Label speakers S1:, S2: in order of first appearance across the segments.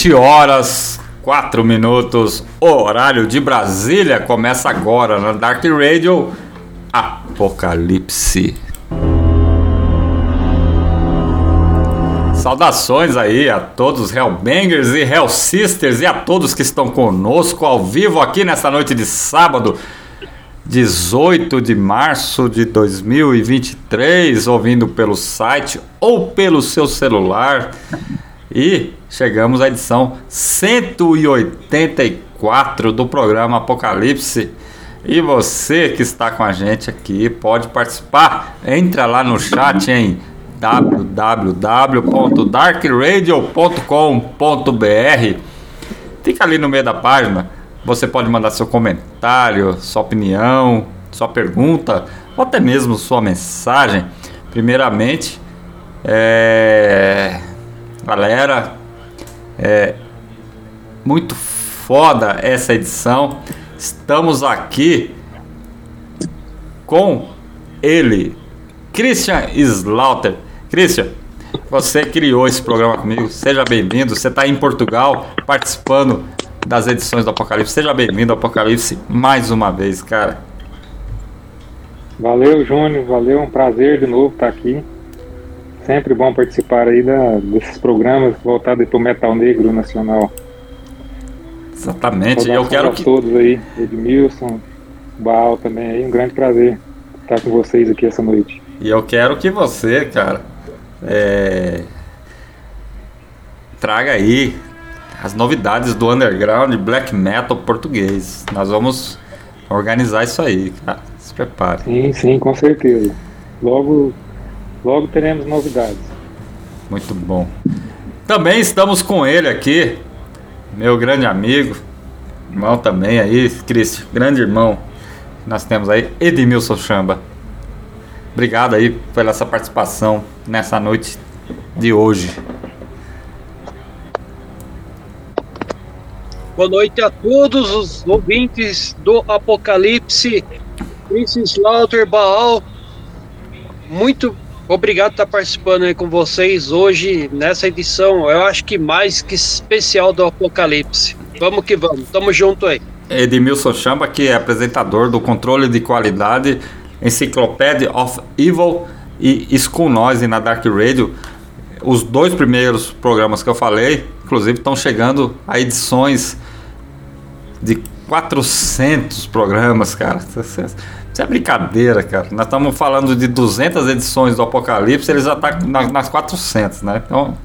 S1: 20 horas 4 minutos, horário de Brasília, começa agora na Dark Radio Apocalipse. Saudações aí a todos os Hellbangers e Hell Sisters e a todos que estão conosco ao vivo aqui nessa noite de sábado, 18 de março de 2023, ouvindo pelo site ou pelo seu celular. E chegamos à edição 184 do programa Apocalipse. E você que está com a gente aqui pode participar. Entra lá no chat em www.darkradio.com.br. Fica ali no meio da página. Você pode mandar seu comentário, sua opinião, sua pergunta, ou até mesmo sua mensagem. Primeiramente, é... galera, é muito foda essa edição. Estamos aqui com ele, Christian Slaughter. Christian, você criou esse programa comigo. Seja bem-vindo. Você está em Portugal participando das edições do Apocalipse. Seja bem-vindo ao Apocalipse mais uma vez, cara.
S2: Valeu, Júnior. Valeu, um prazer de novo estar aqui. Sempre bom participar aí da, desses programas voltados para o metal negro nacional.
S1: Exatamente. Eu quero que
S2: todos aí, Edmilson, Baal também aí, um grande prazer estar com vocês aqui essa noite.
S1: E eu quero que você, cara, é... traga aí as novidades do underground black metal português. Nós vamos organizar isso aí, cara. Se prepare.
S2: Sim, sim, com certeza. Logo, logo teremos novidades.
S1: Muito bom. Também estamos com ele aqui, meu grande amigo, irmão também aí, Cristian, grande irmão. Nós temos aí Edmilson Chamba. Obrigado aí pela essa participação nessa noite de hoje.
S3: Boa noite a todos os ouvintes do Apocalipse. Chris Slaughter Baal. Muito obrigado por estar participando aí com vocês hoje nessa edição. Eu acho que mais que especial do Apocalipse. Vamos que vamos. Tamo junto aí.
S1: Edmilson Chamba, que é apresentador do controle de qualidade Encyclopedia of Evil e School Noise na Dark Radio. Os dois primeiros programas que eu falei, inclusive, estão chegando a edições de 400 programas, cara. Isso é brincadeira, cara. Nós estamos falando de 200 edições do Apocalipse, eles já estão tá nas 400, né? Então,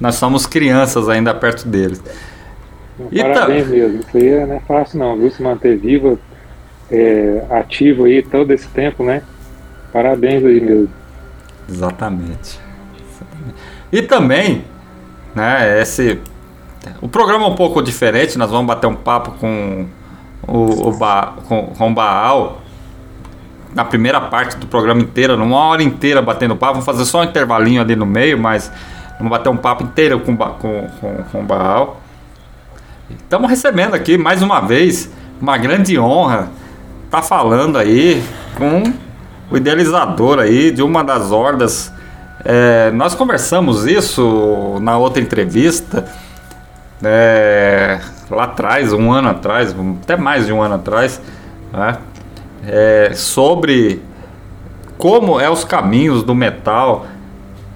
S1: nós somos crianças ainda perto deles.
S2: Parabéns tá... mesmo. Isso aí não é fácil, não, viu? Se manter vivo, é, ativo aí todo esse tempo, né? Parabéns aí mesmo.
S1: Exatamente. E também, né, esse. O programa é um pouco diferente, nós vamos bater um papo com o, o ba, com, com o Baal na primeira parte do programa inteiro, numa hora inteira batendo papo. Vamos fazer só um intervalinho ali no meio, mas vamos bater um papo inteiro com, com, com, com o Baal. Estamos recebendo aqui mais uma vez uma grande honra tá falando aí com o idealizador aí de uma das hordas. É, nós conversamos isso na outra entrevista, é, lá atrás, um ano atrás, até mais de um ano atrás, né, é, sobre como é os caminhos do metal,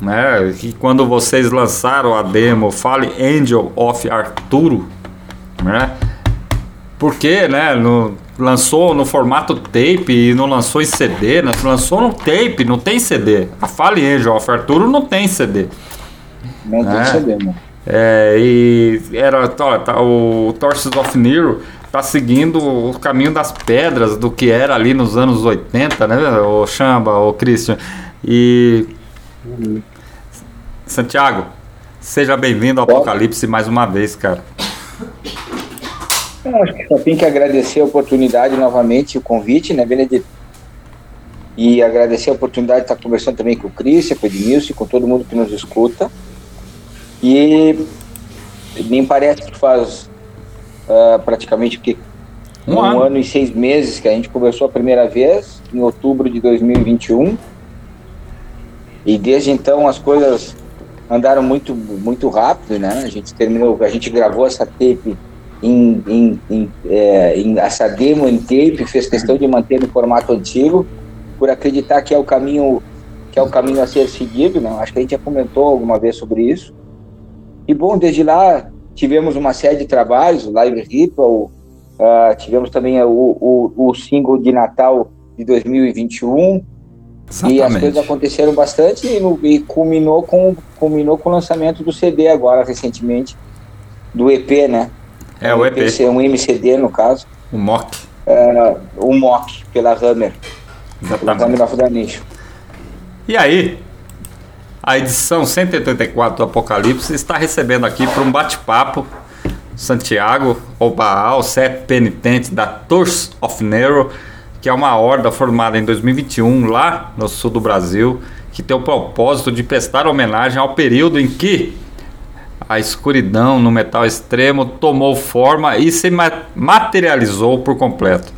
S1: né, que quando vocês lançaram a demo Fale Angel of Arturo, né, porque, né, no, lançou no formato tape e não lançou em CD, né? lançou no tape, não tem CD. A Fale Angel of Arturo não tem CD.
S4: Não né? tem CD, mano.
S1: É, e era tá, tá, o Torches of Nero tá seguindo o caminho das pedras do que era ali nos anos 80, né? O Chamba, o Christian. E uhum. Santiago, seja bem-vindo ao Apocalipse mais uma vez, cara.
S4: Eu acho que só tem que agradecer a oportunidade novamente, o convite, né, Benedito? E agradecer a oportunidade de estar conversando também com o Cris, com o Edmilson, com todo mundo que nos escuta. E nem parece que faz uh, praticamente porque um, um ano. ano. e seis meses que a gente conversou a primeira vez, em outubro de 2021. E desde então as coisas andaram muito, muito rápido, né? A gente terminou, a gente gravou essa tape em, em, em, é, em essa demo em tape, fez questão de manter no formato antigo, por acreditar que é o caminho que é o caminho a ser seguido, né? Acho que a gente já comentou alguma vez sobre isso. E bom, desde lá tivemos uma série de trabalhos, o Live Ritual, uh, tivemos também o, o, o, single de Natal de 2021. Exatamente. E as coisas aconteceram bastante e, e culminou, com, culminou com o lançamento do CD agora, recentemente, do EP, né?
S1: É, o EP.
S4: É um MCD, no caso.
S1: O MOC.
S4: É, o MOC, pela Hammer.
S1: Exatamente. Hammer
S4: of the Nation.
S1: E aí, a edição 184 do Apocalipse está recebendo aqui para um bate-papo Santiago Obaal, CEP penitente da Tours of Nero, que é uma horda formada em 2021 lá no sul do Brasil, que tem o propósito de prestar homenagem ao período em que a escuridão no metal extremo tomou forma e se materializou por completo.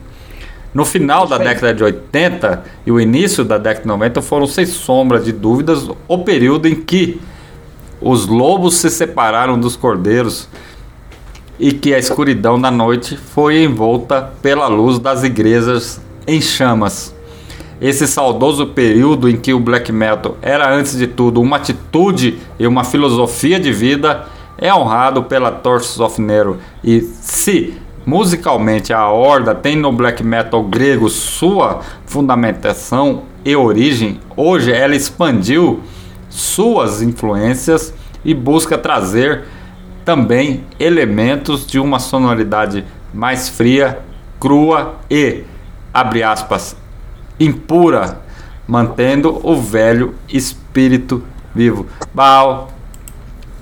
S1: No final da década de 80 e o início da década de 90 foram, sem sombra de dúvidas, o período em que os lobos se separaram dos cordeiros e que a escuridão da noite foi envolta pela luz das igrejas em chamas. Esse saudoso período em que o black metal era antes de tudo uma atitude e uma filosofia de vida é honrado pela Torches of Nero. E se musicalmente a Horda tem no black metal grego sua fundamentação e origem, hoje ela expandiu suas influências e busca trazer também elementos de uma sonoridade mais fria, crua e, abre aspas, impura, mantendo o velho espírito vivo. Baal,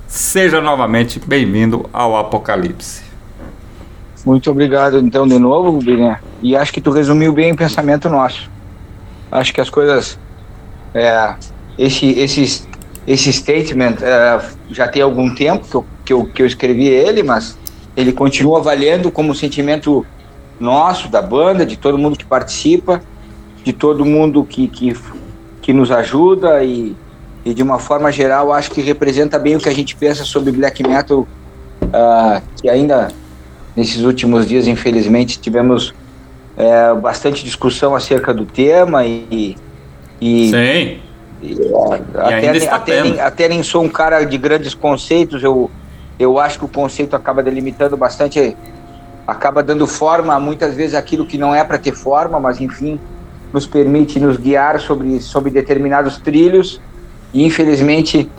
S1: seja novamente bem-vindo ao Apocalipse.
S4: Muito obrigado, então, de novo, Birian. E acho que tu resumiu bem o pensamento nosso. Acho que as coisas. É, esse, esse, esse statement é, já tem algum tempo que eu, que, eu, que eu escrevi ele, mas ele continua valendo como sentimento nosso, da banda, de todo mundo que participa, de todo mundo que, que, que nos ajuda e, e de uma forma geral acho que representa bem o que a gente pensa sobre black metal, uh, que ainda nesses últimos dias, infelizmente, tivemos é, bastante discussão acerca do tema e.
S1: e Sim. E,
S4: até, e até, nem, até nem sou um cara de grandes conceitos, eu, eu acho que o conceito acaba delimitando bastante, acaba dando forma muitas vezes aquilo que não é para ter forma, mas enfim, nos permite nos guiar sobre, sobre determinados trilhos e infelizmente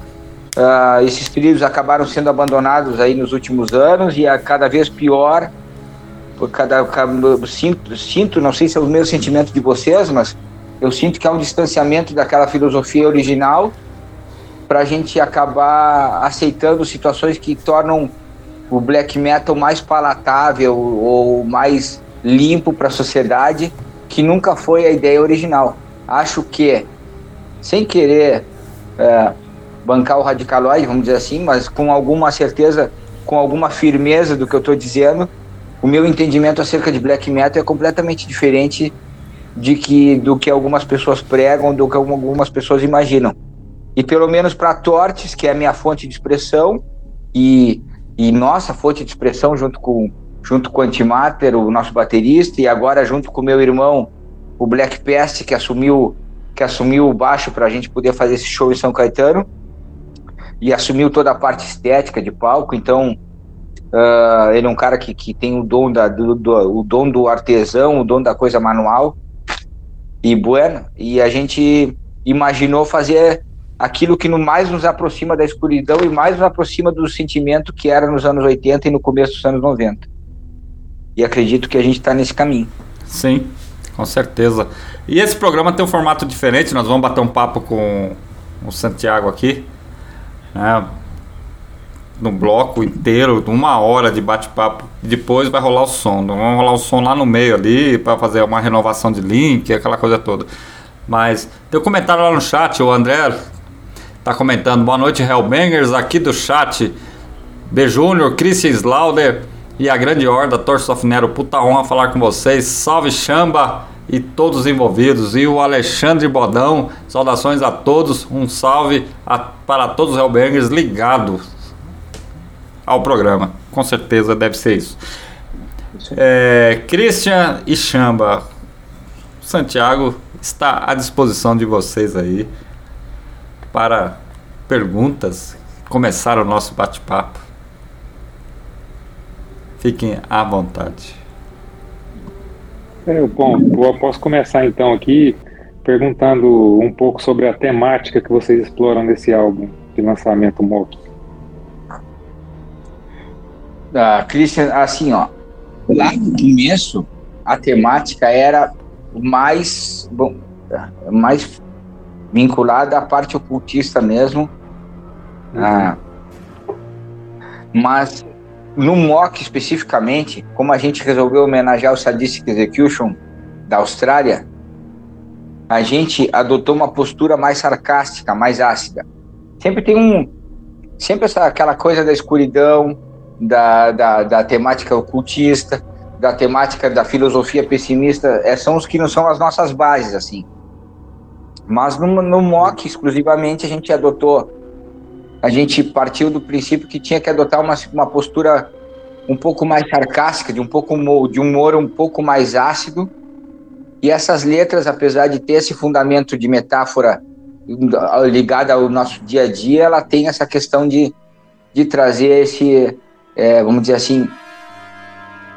S4: uh, esses trilhos acabaram sendo abandonados aí nos últimos anos e a cada vez pior por cada, cada sinto, sinto, não sei se é o mesmo sentimento de vocês, mas eu sinto que há um distanciamento daquela filosofia original para a gente acabar aceitando situações que tornam o black metal mais palatável ou mais limpo para a sociedade, que nunca foi a ideia original. Acho que, sem querer é, bancar o radicaloide, vamos dizer assim, mas com alguma certeza, com alguma firmeza do que eu estou dizendo, o meu entendimento acerca de black metal é completamente diferente de que do que algumas pessoas pregam, do que algumas pessoas imaginam. E pelo menos para Tortes, que é a minha fonte de expressão e, e nossa fonte de expressão junto com junto com o Antimater, o nosso baterista, e agora junto com meu irmão, o Black Pest, que assumiu que assumiu o baixo para a gente poder fazer esse show em São Caetano e assumiu toda a parte estética de palco. Então Uh, ele é um cara que, que tem o dom, da, do, do, o dom do artesão, o dom da coisa manual. E bueno, e a gente imaginou fazer aquilo que no mais nos aproxima da escuridão e mais nos aproxima do sentimento que era nos anos 80 e no começo dos anos 90. E acredito que a gente está nesse caminho.
S1: Sim, com certeza. E esse programa tem um formato diferente, nós vamos bater um papo com o Santiago aqui. Né? no bloco inteiro, uma hora de bate-papo. Depois vai rolar o som. Vamos rolar o som lá no meio ali para fazer uma renovação de link, aquela coisa toda. Mas tem um comentário lá no chat, o André tá comentando. Boa noite, Hellbangers, aqui do chat. B. Júnior, Christian Slauder e a grande horda Torso of Nero. Puta honra falar com vocês. Salve Chamba e todos os envolvidos. E o Alexandre Bodão, saudações a todos. Um salve a, para todos os Hellbangers ligados ao programa. Com certeza deve ser isso. É, Christian e Chamba, Santiago está à disposição de vocês aí para perguntas. Começar o nosso bate-papo. Fiquem à vontade.
S2: Bom, eu posso começar então aqui perguntando um pouco sobre a temática que vocês exploram nesse álbum de lançamento Moto.
S4: uh, Christian, assim, ó, lá no começo, a temática era mais, bom, mais vinculada à parte ocultista mesmo. Uhum. Uh, mas no mock especificamente, como a gente resolveu homenagear o Sadistic Execution da Austrália, a gente adotou uma postura mais sarcástica, mais ácida. Sempre tem um, sempre essa aquela coisa da escuridão, da, da, da temática ocultista, da temática da filosofia pessimista, é, são os que não são as nossas bases, assim. Mas no, no MOC, exclusivamente, a gente adotou, a gente partiu do princípio que tinha que adotar uma, uma postura um pouco mais sarcástica, de um pouco de humor um pouco mais ácido. E essas letras, apesar de ter esse fundamento de metáfora ligada ao nosso dia a dia, ela tem essa questão de, de trazer esse é, vamos dizer assim,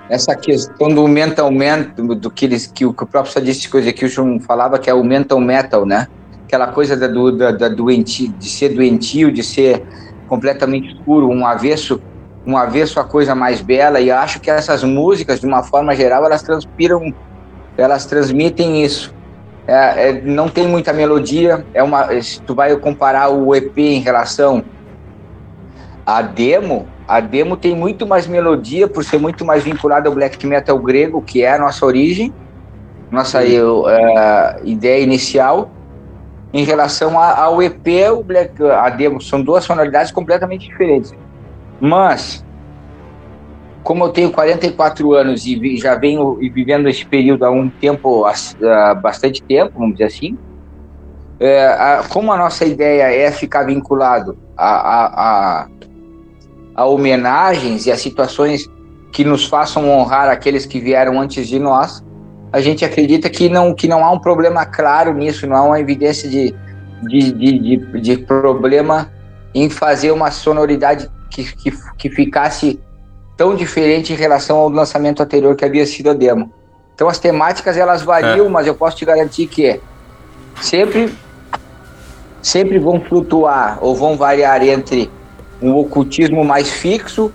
S4: essa questão do mental do, do que, eles, que, o, que o próprio Sadistic Execution falava, que é o mental metal, né? Aquela coisa da, do, da, da doenti, de ser doentio, de ser completamente escuro, um avesso, um avesso à coisa mais bela. E acho que essas músicas, de uma forma geral, elas transpiram, elas transmitem isso. É, é, não tem muita melodia. É uma, se tu vai comparar o EP em relação à demo, a demo tem muito mais melodia, por ser muito mais vinculada ao black metal grego, que é a nossa origem, nossa uh, ideia inicial. Em relação ao EP, o black, a demo são duas sonoridades completamente diferentes. Mas como eu tenho 44 anos e já venho vivendo esse período há um tempo, há bastante tempo, vamos dizer assim, é, a- como a nossa ideia é ficar vinculado a, a, a homenagens e a situações que nos façam honrar aqueles que vieram antes de nós, a gente acredita que não, que não há um problema claro nisso, não há uma evidência de, de, de, de, de problema em fazer uma sonoridade que, que, que ficasse tão diferente em relação ao lançamento anterior que havia sido a demo. Então as temáticas elas variam, mas eu posso te garantir que sempre sempre vão flutuar ou vão variar entre um ocultismo mais fixo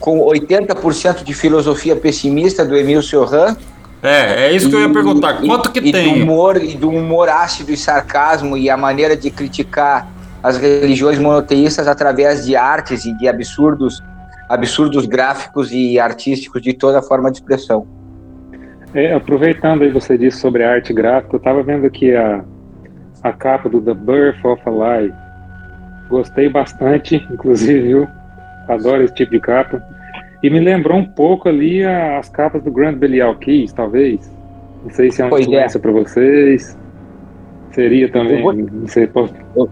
S4: com 80% de filosofia pessimista do Emile Cioran
S1: É, é isso que eu ia
S4: e-
S1: perguntar.
S4: e-
S1: Quanto que
S4: e
S1: tem?
S4: Do humor, e do humor ácido e sarcasmo e a maneira de criticar as religiões monoteístas através de artes e de absurdos, absurdos gráficos e artísticos de toda forma de expressão.
S2: É, aproveitando aí você disse sobre a arte gráfica, eu estava vendo aqui a, a capa do The Birth of a Lie. Gostei bastante, inclusive, viu? Adoro esse tipo de capa. E me lembrou um pouco ali as capas do Grand Belial Keys, talvez. Não sei se é uma
S4: Pois é.
S2: influência para vocês. Seria também.
S4: Eu vou-
S2: Não sei, posso...
S4: Eu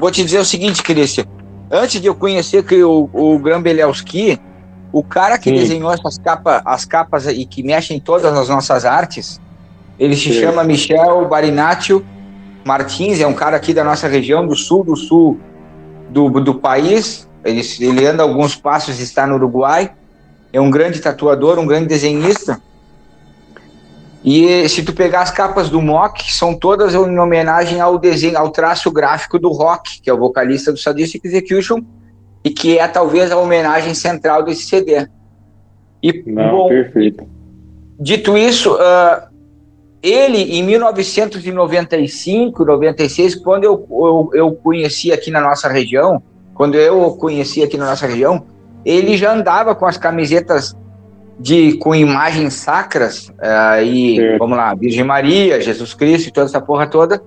S4: vou te dizer o seguinte, Cristian. Antes de eu conhecer que o, o Grambelowski, o cara que
S2: Sim.
S4: desenhou essas capas, as capas e que mexe em todas as nossas artes, ele se
S2: Sim.
S4: chama Michel Barinaccio Martins, é um cara aqui da nossa região, do sul do sul do, do país. Ele, ele anda alguns passos está no Uruguai. É um grande tatuador, um grande desenhista. E se tu pegar as capas do Mock, são todas em homenagem ao desenho, ao traço gráfico do Rock, que é o vocalista do Sadistic Execution, e que é talvez a homenagem central desse CD. E,
S2: Não,
S4: bom,
S2: perfeito.
S4: Dito isso, ah, ele em 1995, 96, quando eu, eu, eu conheci aqui na nossa região, quando eu o conheci aqui na nossa região, ele já andava com as camisetas de com imagens sacras ah, e
S2: Certo.
S4: vamos lá, Virgem Maria, Jesus Cristo e toda essa porra toda,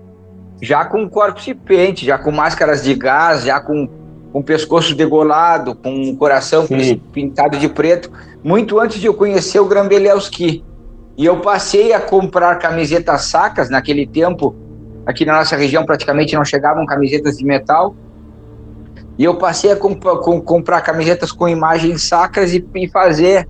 S4: já com corpo pente, já com máscaras de gás, já com com pescoço degolado, com um coração
S2: Sim.
S4: pintado de preto, muito antes de eu conhecer o Grambelewski. E eu passei a comprar camisetas sacas naquele tempo. Aqui na nossa região praticamente não chegavam camisetas de metal. E eu passei a comp com- comprar camisetas com imagens sacras e, e fazer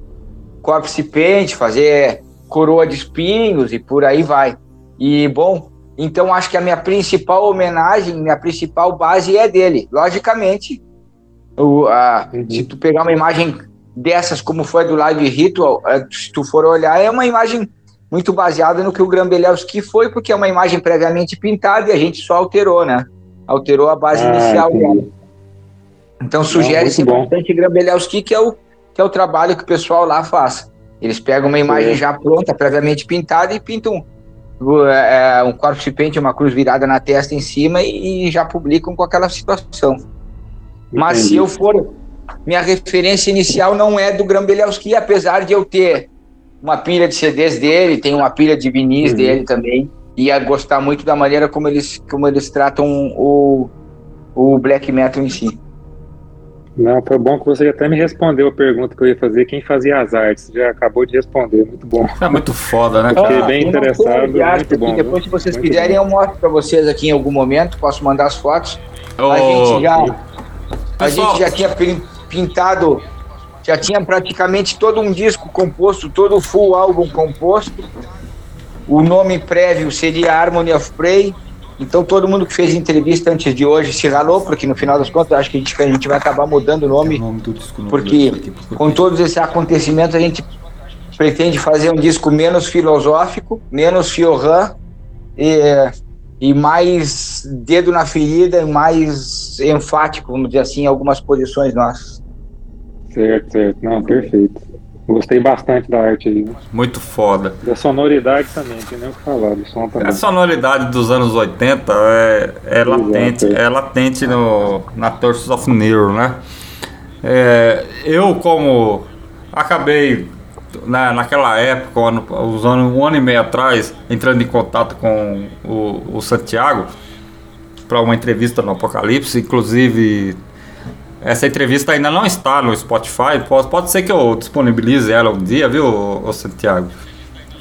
S4: corpse paint, fazer coroa de espinhos e por aí vai. E bom, então acho que a minha principal homenagem, minha principal base é dele. Logicamente, o, a,
S2: Uhum.
S4: se tu pegar uma imagem dessas, como foi do Live Ritual, eh, se tu for olhar, é uma imagem muito baseada no que o Grambelewski foi, porque é uma imagem previamente pintada e a gente só alterou, né? Alterou a base
S2: Ah,
S4: inicial
S2: entendi.
S4: dela. Então sugere-se bastante Grambelewski, que é o que é o trabalho que o pessoal lá faz. Eles pegam uma imagem
S2: Sim.
S4: já pronta, previamente pintada e pintam é, um corpse paint, uma cruz virada na testa em cima e, e já publicam com aquela situação. Mas
S2: Entendi.
S4: se eu for. Minha referência inicial não é do Grambelowski, apesar de eu ter uma pilha de CDs dele, tem uma pilha de vinis
S2: Uhum.
S4: dele também, e a gostar muito da maneira como eles, como eles tratam o, o black metal em si.
S2: Não, foi bom que você até me respondeu a pergunta que eu ia fazer, quem fazia as artes. Já acabou de responder, muito bom.
S1: É muito foda, né?
S2: Fiquei
S1: cara?
S2: bem interessado,
S4: de arte
S2: muito bom,
S4: Depois, se vocês
S2: Muito
S4: quiserem, eu mostro para vocês aqui em algum momento, posso mandar as fotos. A
S1: Ô,
S4: gente já, a
S1: Pessoal.
S4: gente já tinha pin- pintado, já tinha praticamente todo um disco composto, todo o full álbum composto. O nome prévio seria Harmony of Prey. Então todo mundo que fez entrevista antes de hoje se ralou, porque no final das contas acho que a gente, a gente vai acabar mudando o nome,
S1: novo
S4: porque com todos esses acontecimentos a gente pretende fazer um disco menos filosófico, menos Fioran e, e mais dedo na ferida e mais enfático, vamos dizer assim, em algumas posições nossas.
S2: Certo, certo. Não, perfeito. Gostei bastante da arte aí. né?
S1: Muito foda.
S2: Da sonoridade também, tem nem o que falar, do som também.
S1: A sonoridade dos anos 80 é, é latente,
S2: Exato.
S1: é latente no, na Torsos of Nero, né? É, eu, como acabei na, naquela época, um ano, usando um ano e meio atrás, entrando em contato com o, o Santiago para uma entrevista no Apocalipse, inclusive Essa entrevista ainda não está no Spotify. Pode, pode ser que eu disponibilize ela um dia, viu, ô, Santiago?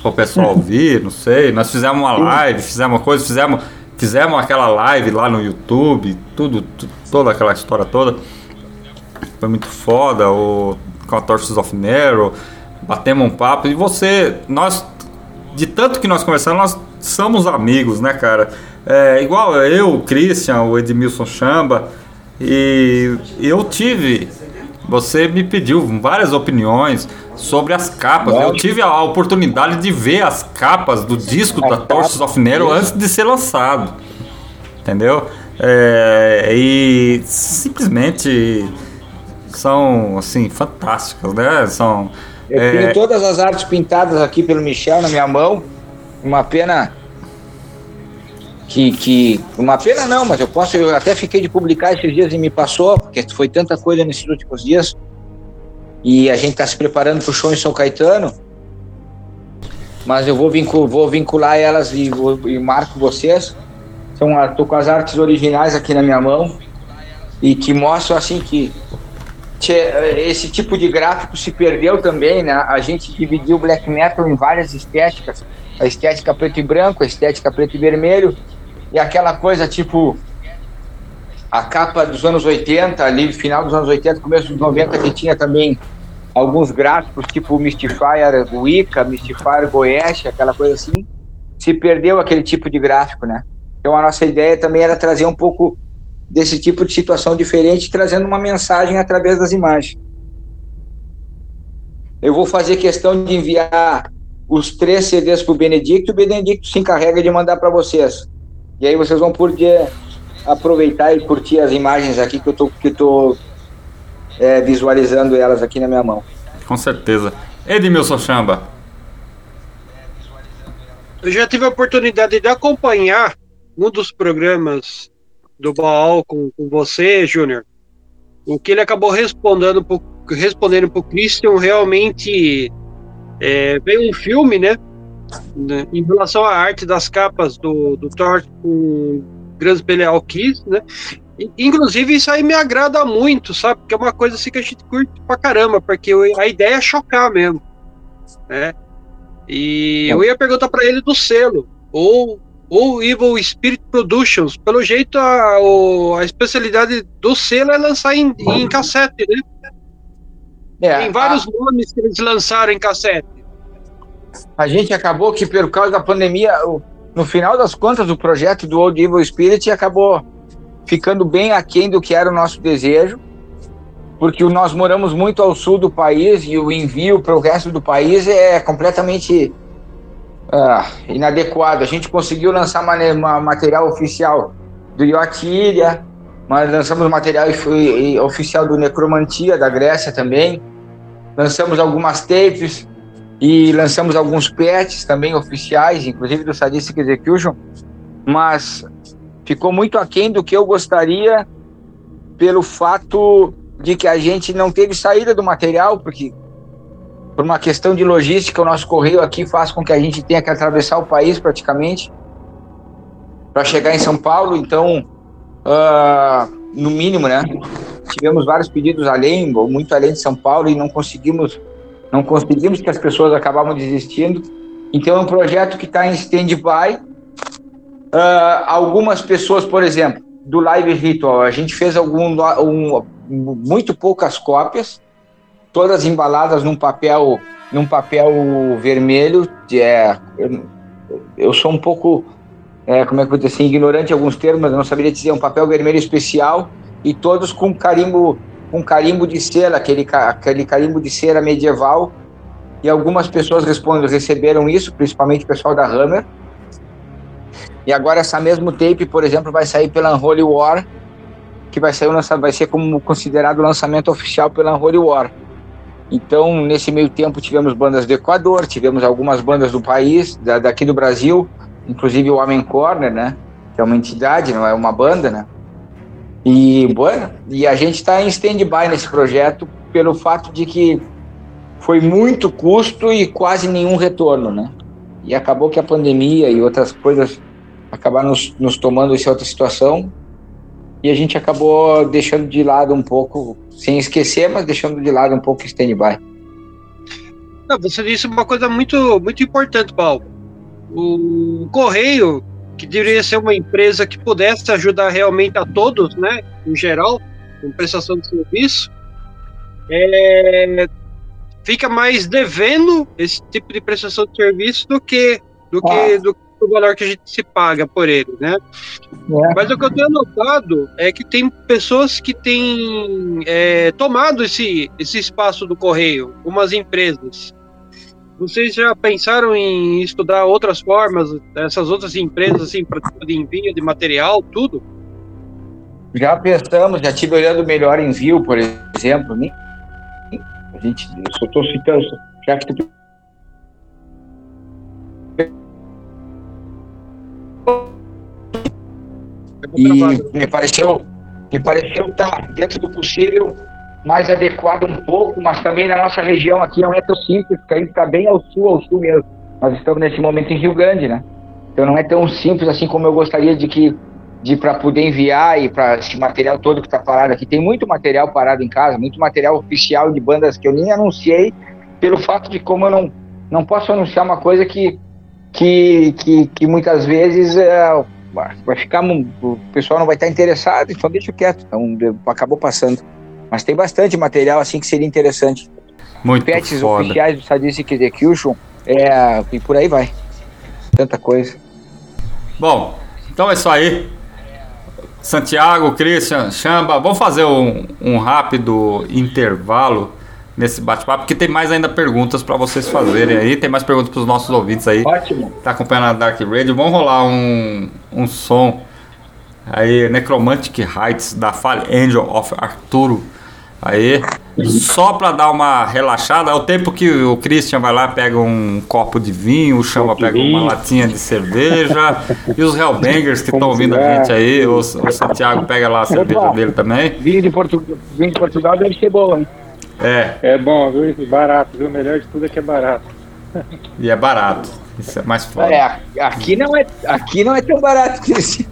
S1: Para o pessoal ouvir, não sei. Nós fizemos uma live, fizemos uma coisa, fizemos, fizemos aquela live lá no YouTube, tudo, tudo toda aquela história toda. Foi muito foda, o, com a Torches of Nero, batemos um papo. E você, nós, de tanto que nós conversamos, nós somos amigos, né, cara? É, igual eu, o Christian, o Edmilson Chamba, e eu tive. Você me pediu várias opiniões sobre as capas. Eu tive a oportunidade de ver as capas do disco da Torches of Nero antes de ser lançado. Entendeu? É, e simplesmente são assim fantásticas, né? São
S4: Eu
S1: é,
S4: tenho todas as artes pintadas aqui pelo Michel na minha mão. Uma pena que, que uma pena não, mas eu posso, eu até fiquei de publicar esses dias e me passou, porque foi tanta coisa nesses últimos dias. E a gente está se preparando para o show em São Caetano. Mas eu vou, vincul, vou vincular elas e, vou, e marco vocês. São, tô com as artes originais aqui na minha mão e que mostram assim que esse tipo de gráfico se perdeu também, né? A gente dividiu o black metal em várias estéticas, a estética preto e branco, a estética preto e vermelho e aquela coisa tipo a capa dos anos 80, ali final dos anos 80, começo dos 90 que tinha também alguns gráficos tipo Mystifier Wicca, Mystifier Goesh, aquela coisa assim, se perdeu aquele tipo de gráfico, né? Então a nossa ideia também era trazer um pouco desse tipo de situação diferente, trazendo uma mensagem através das imagens. Eu vou fazer questão de enviar os três CDs para o Benedicto, o Benedicto se encarrega de mandar para vocês. E aí vocês vão poder aproveitar e curtir as imagens aqui que eu tô, que eu tô é, visualizando elas aqui na minha mão.
S1: Com certeza. Edmilson Chamba.
S3: Eu já tive a oportunidade de acompanhar um dos programas do Baal com, com você, Júnior. O que ele acabou respondendo pro, respondendo para o Christian realmente é, veio um filme, né? Né, Em relação à arte das capas do, do Thor com Grandes Belial Kiss, né? Inclusive, isso aí me agrada muito, sabe? Porque é uma coisa assim que a gente curte pra caramba, porque eu- a ideia é chocar mesmo, né? E eu ia perguntar pra ele do selo, ou, ou Evil Spirit Productions. Pelo jeito, a, o- a especialidade do selo é lançar em, em cassete, né?
S4: É,
S3: Tem vários nomes que eles lançaram em cassete.
S4: A, gente acabou que, por causa da pandemia, no final das contas, o projeto do Old Evil Spirit acabou ficando bem aquém do que era o nosso desejo, porque nós moramos muito ao sul do país e o envio para o resto do país é completamente ah, inadequado. A gente conseguiu lançar material oficial do Iotilha, mas lançamos material oficial do Necromantia, da Grécia também. Lançamos algumas tapes e lançamos alguns patches também oficiais, inclusive do Sadistic Execution, mas ficou muito aquém do que eu gostaria pelo fato de que a gente não teve saída do material, porque por uma questão de logística, o nosso correio aqui faz com que a gente tenha que atravessar o país praticamente para chegar em São Paulo. Então, ah, no mínimo, né? Tivemos vários pedidos além, ou muito além de São Paulo, e não conseguimos, não conseguimos que as pessoas acabavam desistindo. Então, é um projeto que está em stand-by. Ah, algumas pessoas, por exemplo, do Live Ritual, a gente fez algum, um, muito poucas cópias, todas embaladas num papel, num papel vermelho. É, eu, eu sou um pouco, é, como é que eu vou dizer assim, ignorante em alguns termos, eu não saberia dizer um papel vermelho especial e todos com carimbo, com carimbo de cera, aquele, aquele carimbo de cera medieval. E algumas pessoas respondem, receberam isso, principalmente o pessoal da Hammer. E agora essa mesmo tape, por exemplo, vai sair pela Unholy War, que vai, sair vai ser como considerado o lançamento oficial pela Unholy War. Então, nesse meio tempo, tivemos bandas do Equador, tivemos algumas bandas do país, da- daqui do Brasil, inclusive o Homem Corner, né? Que é uma entidade, não é uma banda, né? E, bueno, e a gente está em stand-by nesse projeto pelo fato de que foi muito custo e quase nenhum retorno, né? E acabou que a pandemia e outras coisas acabaram nos, nos tomando essa outra situação. e a gente acabou deixando de lado um pouco, sem esquecer, mas deixando de lado um pouco o stand-by.
S3: Você disse uma coisa muito, muito importante, Paulo. O Correio, que deveria ser uma empresa que pudesse ajudar realmente a todos, né, em geral, com prestação de serviço, é, fica mais devendo esse tipo de prestação de serviço do que do que,
S4: Ah.
S3: do valor que a gente se paga por ele, né?
S4: É.
S3: Mas o que eu tenho notado é que tem pessoas que têm é, tomado esse, esse espaço do correio, umas empresas. Vocês já pensaram em estudar outras formas, essas outras empresas, assim, para tipo de envio de material, tudo?
S4: Já pensamos, já tive olhando melhor envio, por exemplo, nem a gente, eu só estou citando, já que tu e me pareceu me pareceu estar dentro do possível mais adequado um pouco, mas também na nossa região aqui não é tão simples, porque a gente está bem ao sul, ao sul mesmo. Nós estamos nesse momento em Rio Grande, né? Então não é tão simples assim como eu gostaria de que de para poder enviar e para esse material todo que está parado aqui. Tem muito material parado em casa, muito material oficial de bandas que eu nem anunciei pelo fato de como eu não não posso anunciar uma coisa que que, que, que muitas vezes é, vai ficar o pessoal não vai estar interessado, então deixa quieto. Então acabou passando. Mas tem bastante material assim que seria interessante.
S1: Muito
S4: Patches
S1: foda.
S4: oficiais do Sadistic Execution é, e por aí vai. Tanta coisa.
S1: Bom, então é isso aí. Santiago, Christian, Chamba, vamos fazer um, um rápido intervalo nesse bate-papo, porque tem mais ainda perguntas para vocês fazerem aí, tem mais perguntas para os nossos ouvintes aí.
S4: Ótimo.
S1: Tá acompanhando a Dark Radio, vamos rolar um, um som aí, Necromantic Heights da Fale Angel of Arturo. Aí, só pra dar uma relaxada, é o tempo que o Christian vai lá, pega um copo de vinho, o
S2: de
S1: pega uma latinha de cerveja, e os Hellbangers que estão ouvindo a gente aí, o, o Santiago pega lá a cerveja dele também.
S4: Vinho de, Portu... Vinho de Portugal deve ser bom, hein?
S1: É,
S2: É bom, viu? Barato, viu? O melhor de tudo é que é barato.
S1: e é barato. Isso é mais foda.
S4: É, aqui não é, aqui não é tão barato que esse.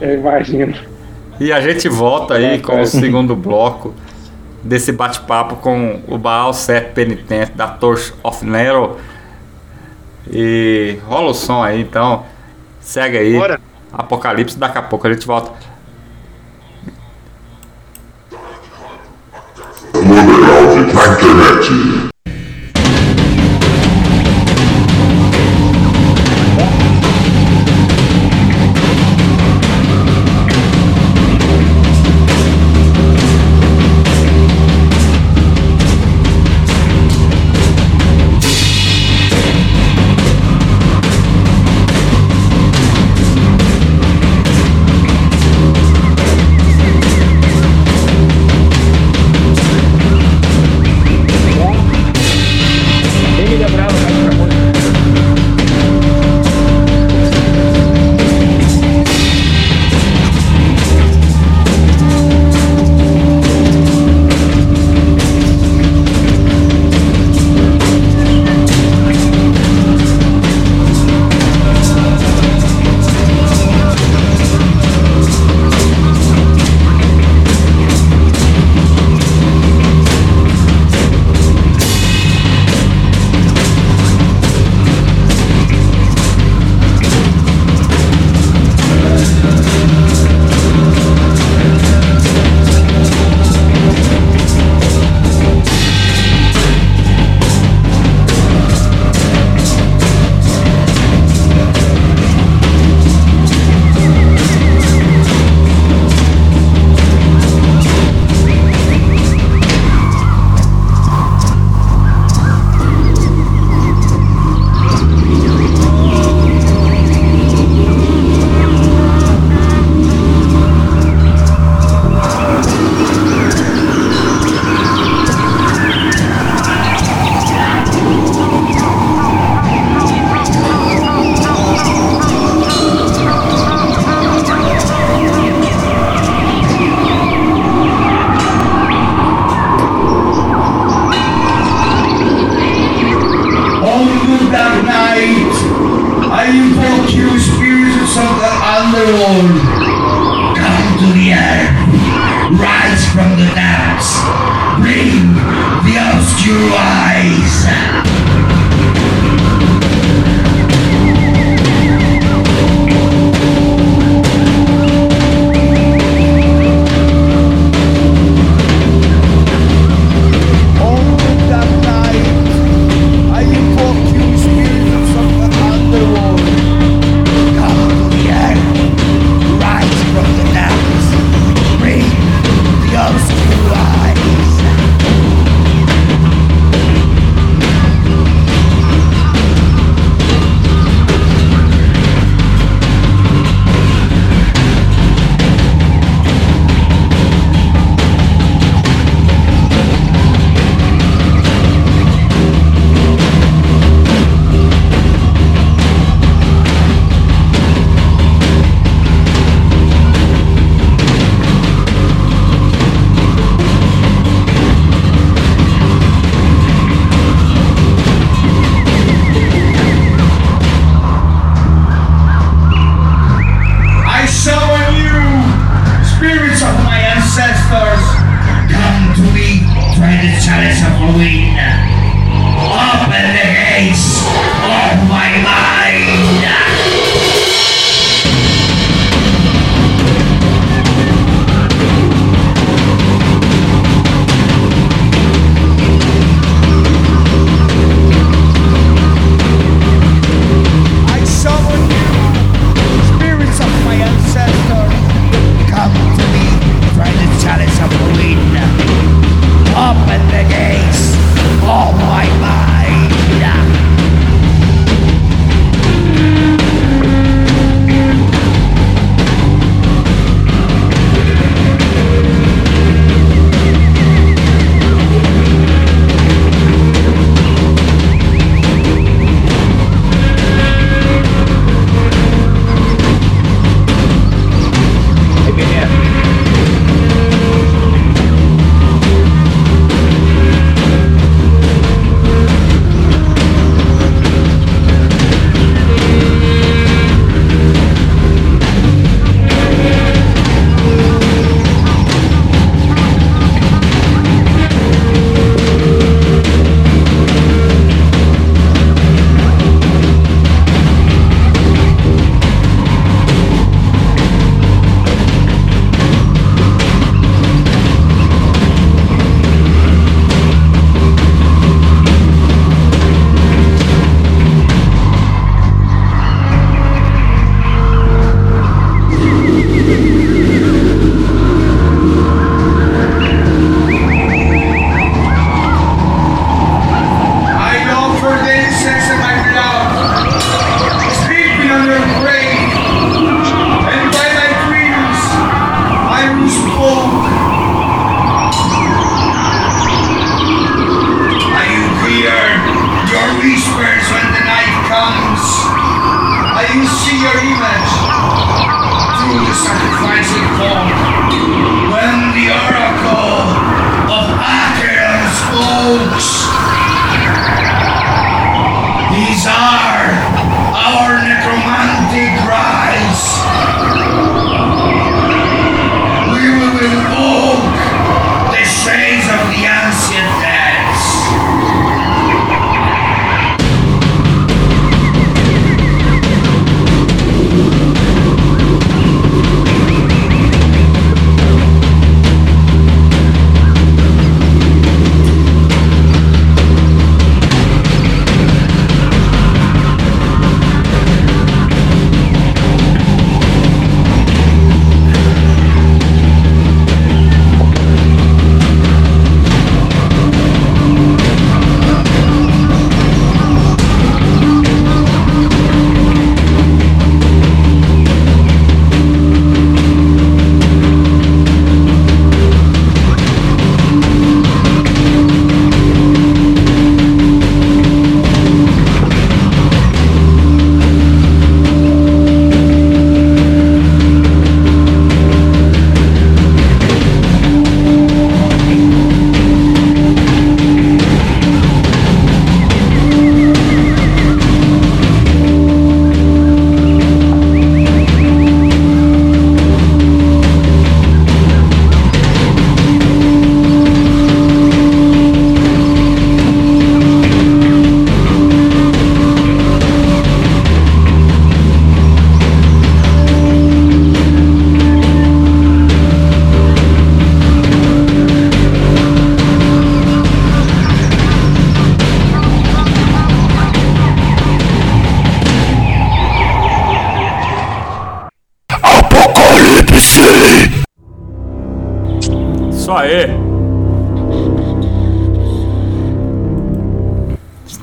S2: Eu imagino.
S1: E a gente volta aí com o segundo bloco desse bate-papo com o Baal 7 Penitente da Torch of Nero. E rola o som aí, então. Segue aí.
S3: Bora.
S1: Apocalipse, daqui a pouco a gente volta.
S5: Underground na internet.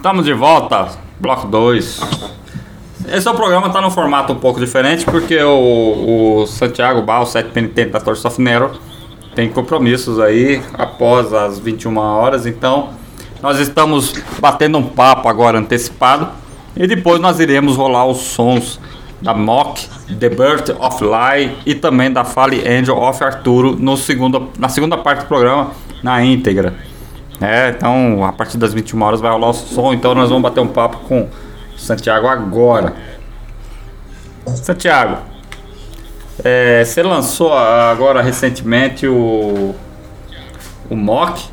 S1: Estamos de volta, bloco 2. Esse é o programa, tá num formato um pouco diferente, porque o, o Santiago Bal, sete penitente da Torre of Nero, tem compromissos aí após as 21 horas, então nós estamos batendo um papo agora antecipado e depois nós iremos rolar os sons da Mock, The Birth of Lie e também da Fale Angel of Arturo no segundo, na segunda parte do programa, na íntegra. É, então a partir das 21 horas vai rolar o som, então nós vamos bater um papo com Santiago agora. Santiago, é, você lançou agora recentemente o, o Mock,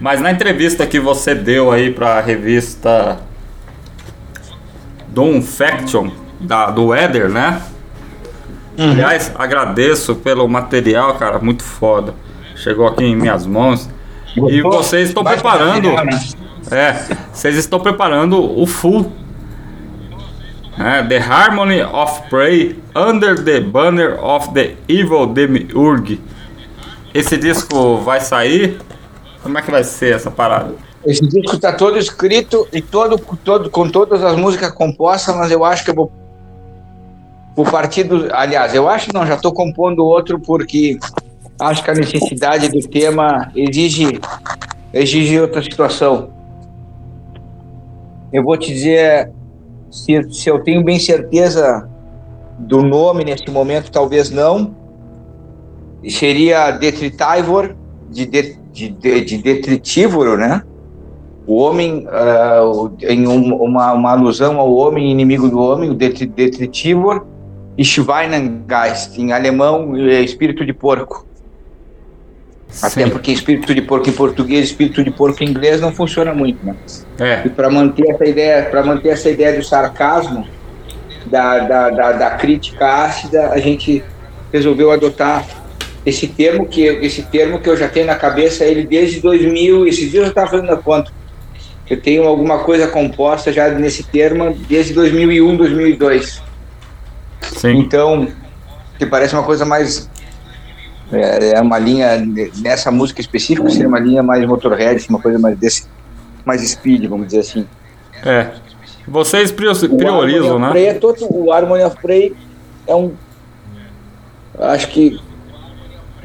S1: mas na entrevista que você deu aí para a revista Doom Faction da, do Éder, né?
S4: Uhum.
S1: Aliás, agradeço pelo material, cara, muito foda. Chegou aqui em minhas mãos. E vocês estão preparando.
S4: né?
S1: É, vocês estão preparando o full. né? the Harmony of Prey Under the Banner of the Evil Demiurge. Esse disco vai sair? Como é que vai ser essa parada?
S4: Esse disco está todo escrito e todo, todo, com todas as músicas compostas, mas eu acho que eu vou, vou partir do. Aliás, eu acho não, já estou compondo outro porque acho que a necessidade do tema exige, exige outra situação. Eu vou te dizer se, se eu tenho bem certeza do nome nesse momento, talvez não. Seria Detritivor, de, de, de, de, de detritívoro, né? o homem, o- em um- uma, uma alusão ao homem inimigo do homem, o det- Detritivor, e Schweinengeist, em alemão, é espírito de porco. Até
S1: Sim.
S4: porque espírito de porco em português, espírito de porco em inglês não funciona muito, né?
S1: É,
S4: E para manter essa ideia, para manter essa ideia do sarcasmo, da, da, da, da crítica ácida, a gente resolveu adotar esse termo que esse termo que eu já tenho na cabeça ele desde 2000. Esses dias eu estava fazendo a conta. Eu tenho alguma coisa composta já nesse termo desde 2001, 2002.
S1: sim.
S4: Então, que parece uma coisa mais é, é uma linha nessa música específica seria uma linha mais Motorhead, uma coisa mais desse mais speed, vamos dizer assim.
S1: É. Vocês priorizam, né?
S4: Prey é todo, o Harmony of Prey é um. Acho que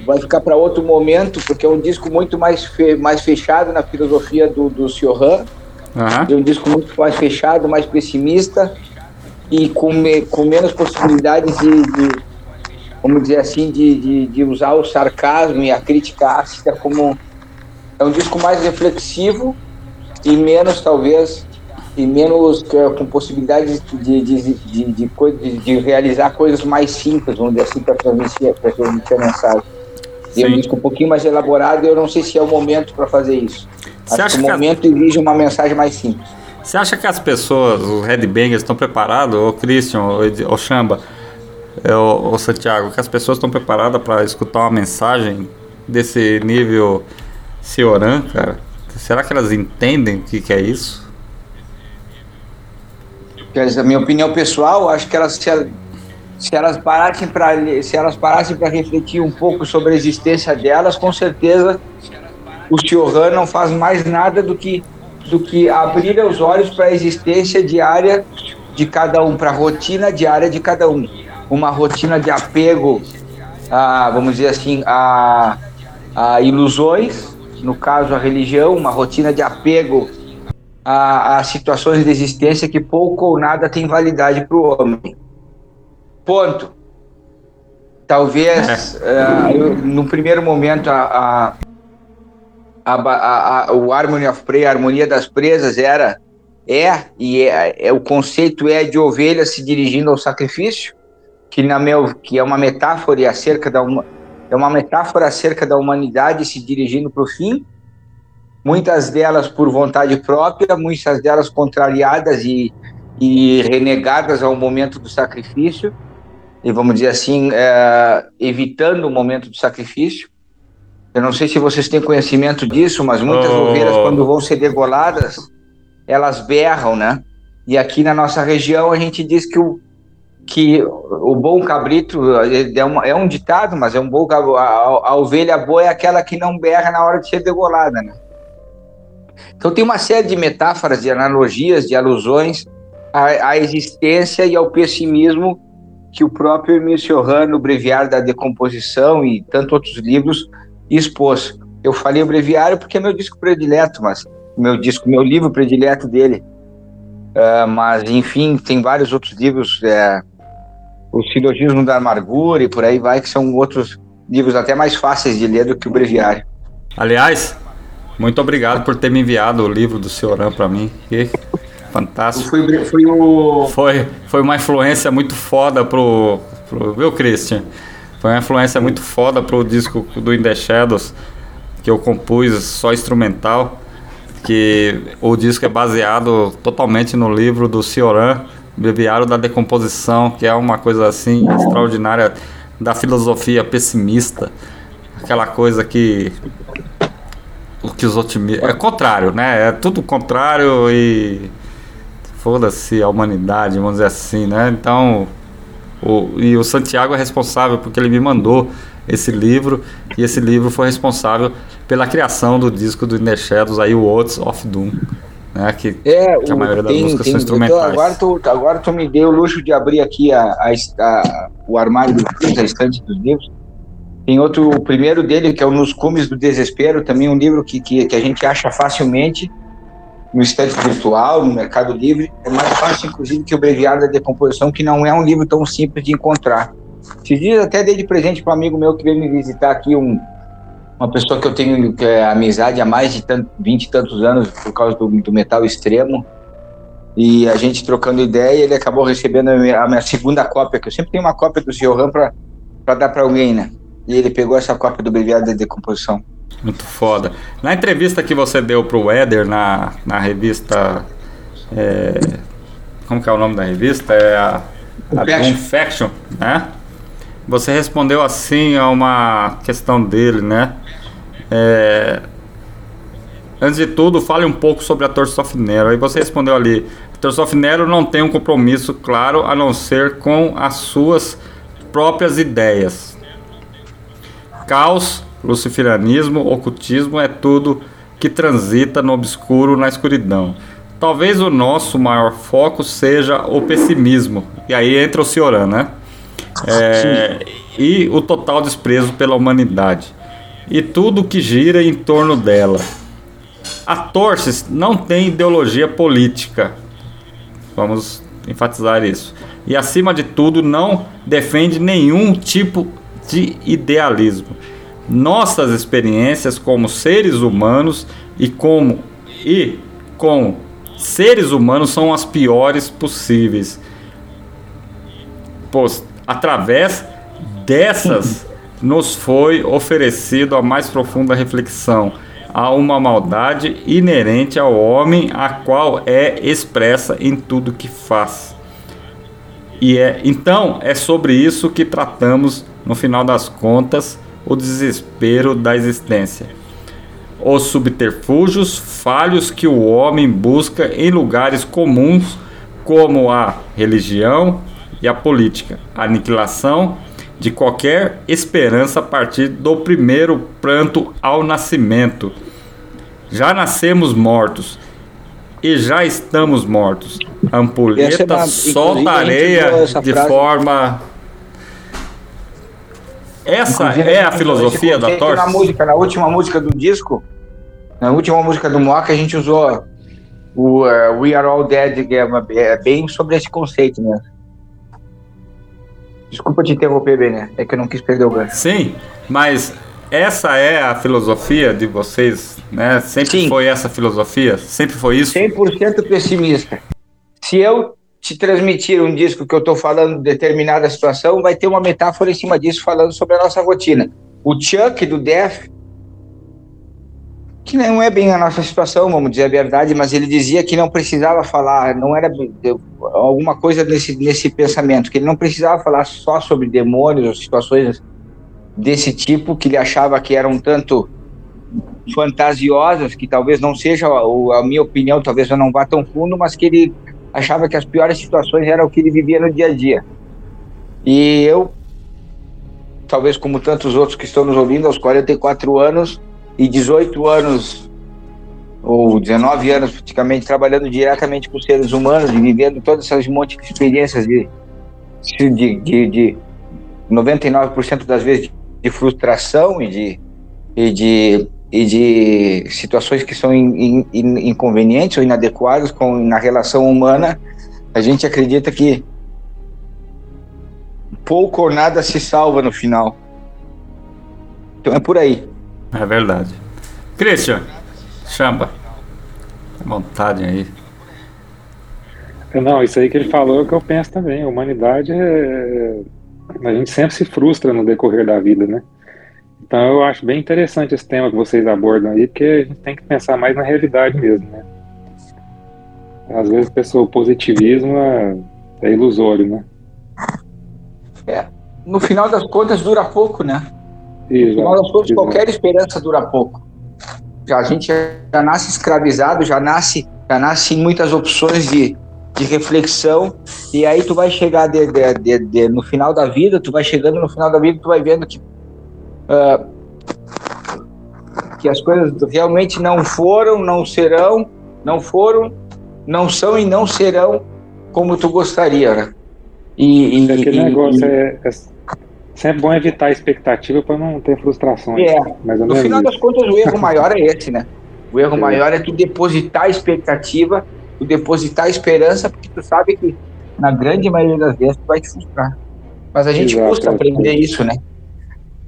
S4: vai ficar para outro momento, porque é um disco muito mais, fe- mais fechado na filosofia do, do Siohan.
S1: Aham.
S4: É um disco muito mais fechado, mais pessimista e com, me- com menos possibilidades de, de, vamos dizer assim, de, de, de usar o sarcasmo e a crítica ácida como. É um disco mais reflexivo e menos, talvez, e menos eh, com possibilidades de, de, de, de, de, de realizar coisas mais simples, vamos dizer assim, para transmitir, pra transmitir a mensagem. E é um disco um pouquinho mais elaborado e eu não sei se é o momento para fazer isso.
S1: Você acha
S4: que o
S1: que
S4: momento exige uma mensagem mais simples.
S1: Você acha que as pessoas, os headbangers, estão preparados, ô Christian, ô Chamba, é, ô, ô Santiago, que as pessoas estão preparadas para escutar uma mensagem desse nível Cioran, cara? Será que elas entendem o que, que é isso?
S4: A minha opinião pessoal, acho que elas se, el- se elas parassem para se elas parassem para refletir um pouco sobre a existência delas, com certeza o Chiohan não faz mais nada do que do que abrir os olhos para a existência diária de cada um, para a rotina diária de cada um, uma rotina de apego, a, vamos dizer assim, a, a ilusões, no caso a religião, uma rotina de apego a, a situações de existência que pouco ou nada tem validade para o homem. Ponto. Talvez, eu, no primeiro momento, a, a, a, a- a- o Harmony of Prey, a harmonia das presas, era, é, e é, é, o conceito é de ovelha se dirigindo ao sacrifício, que, na meu, que é uma metáfora acerca da uma, é uma metáfora acerca da humanidade se dirigindo para o fim, muitas delas por vontade própria, muitas delas contrariadas e, e renegadas ao momento do sacrifício, e vamos dizer assim, é, evitando o momento do sacrifício. Eu não sei se vocês têm conhecimento disso, mas muitas
S1: Oh.
S4: ovelhas, quando vão ser degoladas, elas berram, né? E aqui na nossa região a gente diz que o, que o bom cabrito é, uma, é um ditado, mas é um bom a, a, ovelha boa é aquela que não berra na hora de ser degolada, né? Então tem uma série de metáforas, de analogias, de alusões à, à existência e ao pessimismo que o próprio Emile Cioran, no Breviário da Decomposição e tantos outros livros, expôs. Eu falei o Breviário porque é meu disco predileto, mas meu disco, meu livro predileto dele. Uh, mas, enfim, tem vários outros livros, é, o Silogismo da Amargura e por aí vai, que são outros livros até mais fáceis de ler do que o Breviário.
S1: Aliás, muito obrigado por ter me enviado o livro do Cioran para mim. Que fantástico.
S4: Foi, foi, o...
S1: foi, foi uma influência muito foda pro, pro. Viu, Christian? Foi uma influência muito foda pro disco do In The Shadows, que eu compus só instrumental que o disco é baseado totalmente no livro do Cioran, Breviário da Decomposição, que é uma coisa assim extraordinária da filosofia pessimista, aquela coisa que o que os otimistas é contrário, né? É tudo contrário e foda-se a humanidade, vamos dizer assim, né? Então, o, e o Santiago é responsável porque ele me mandou esse livro e esse livro foi responsável pela criação do disco do In The Shadows, aí o Words of Doom. Né, que,
S4: é,
S1: que a maioria das
S4: tem,
S1: músicas
S4: tem,
S1: são instrumentais.
S4: Então, agora, tu, agora tu me deu o luxo de abrir aqui a, a, a o armário dos livros, a estante dos livros. Tem outro, o primeiro dele, que é o Nos Cumes do Desespero, também um livro que, que, que a gente acha facilmente no estante virtual, no Mercado Livre. É mais fácil, inclusive, que o Breviário da Decomposição, que não é um livro tão simples de encontrar. Esses dias até dei de presente para um amigo meu que veio me visitar aqui, um, uma pessoa que eu tenho que é, amizade há mais de tanto, 20 e tantos anos por causa do, do metal extremo. E a gente trocando ideia, ele acabou recebendo a minha, a minha segunda cópia, que eu sempre tenho uma cópia do Johan para dar para alguém, né? E ele pegou essa cópia do Breviário da Decomposição.
S1: Muito foda. Na entrevista que você deu pro Éder na, na revista. É, como que é o nome da revista? É a, a Confection, né? Você respondeu assim a uma questão dele, né? É, antes de tudo, fale um pouco sobre a Torsoft Nero. Aí você respondeu ali: a Torsoft Nero não tem um compromisso claro a não ser com as suas próprias ideias. Caos, luciferianismo, ocultismo é tudo que transita no obscuro, na escuridão. Talvez o nosso maior foco seja o pessimismo. E aí entra o Cioran, né? É, e o total desprezo pela humanidade e tudo que gira em torno dela. A Torces não tem ideologia política, vamos enfatizar isso, e acima de tudo não defende nenhum tipo de idealismo. Nossas experiências como seres humanos e como e com seres humanos são as piores possíveis. Pois através dessas nos foi oferecido a mais profunda reflexão a uma maldade inerente ao homem, a qual é expressa em tudo que faz. E é então é sobre isso que tratamos no final das contas, o desespero da existência. Os subterfúgios falhos que o homem busca em lugares comuns como a religião, e a política, a aniquilação de qualquer esperança a partir do primeiro pranto ao nascimento. Já nascemos mortos e já estamos mortos. A ampulheta é solta areia de frase. forma. Essa inclusive, é a filosofia da Torres?
S4: Na música, na última música do disco, na última música do Mock, a gente usou o uh, We Are All Dead, que é, é bem sobre esse conceito mesmo. Desculpa te interromper, Bené. É que eu não quis perder o gancho.
S1: Sim, mas essa é a filosofia de vocês, né? Sempre Sim. foi essa filosofia? Sempre foi isso?
S4: 100% pessimista. Se eu te transmitir um disco que eu estou falando de determinada situação, vai ter uma metáfora em cima disso falando sobre a nossa rotina. O Chuck do Def que não é bem a nossa situação, vamos dizer a verdade, mas ele dizia que não precisava falar, não era alguma coisa nesse, nesse pensamento, que ele não precisava falar só sobre demônios ou situações desse tipo, que ele achava que eram tanto fantasiosas, que talvez não seja, a minha opinião, talvez eu não vá tão fundo, mas que ele achava que as piores situações eram o que ele vivia no dia a dia. E eu, talvez como tantos outros que estão nos ouvindo, aos 44 anos e 18 anos, ou 19 anos praticamente, trabalhando diretamente com seres humanos e vivendo todas essas monte de experiências de, de, de, de 99% das vezes de frustração e de, e de, e de situações que são in, in, inconvenientes ou inadequadas com, na relação humana, a gente acredita que pouco ou nada se salva no final. Então é por aí.
S1: É verdade. Christian, chamba. À vontade aí.
S2: Não, isso aí que ele falou é o que eu penso também. A humanidade é. A gente sempre se frustra no decorrer da vida, né? Então eu acho bem interessante esse tema que vocês abordam aí, porque a gente tem que pensar mais na realidade mesmo, né? Às vezes pessoa, o positivismo é, é ilusório, né?
S4: É. No final das contas dura pouco, né? Qualquer esperança dura pouco. Já, a gente já nasce escravizado, já nasce, já nasce sem muitas opções de, de reflexão, e aí tu vai chegar de, de- de- no final da vida, tu vai chegando no final da vida, tu vai vendo que ah, que as coisas realmente não foram, não serão, não foram, não são e não serão como tu gostaria, né? E, e-
S2: É
S4: e-
S2: negócio
S4: e-
S2: é, é sempre bom evitar a expectativa para não ter frustrações.
S4: É,
S2: mais ou
S4: No final
S2: isso.
S4: das contas, o erro maior é esse, né? O erro
S2: É.
S4: maior é tu depositar a expectativa, tu depositar a esperança, porque tu sabe que na grande maioria das vezes tu vai te frustrar. Mas a gente
S2: Exato,
S4: custa
S2: é.
S4: aprender isso, né?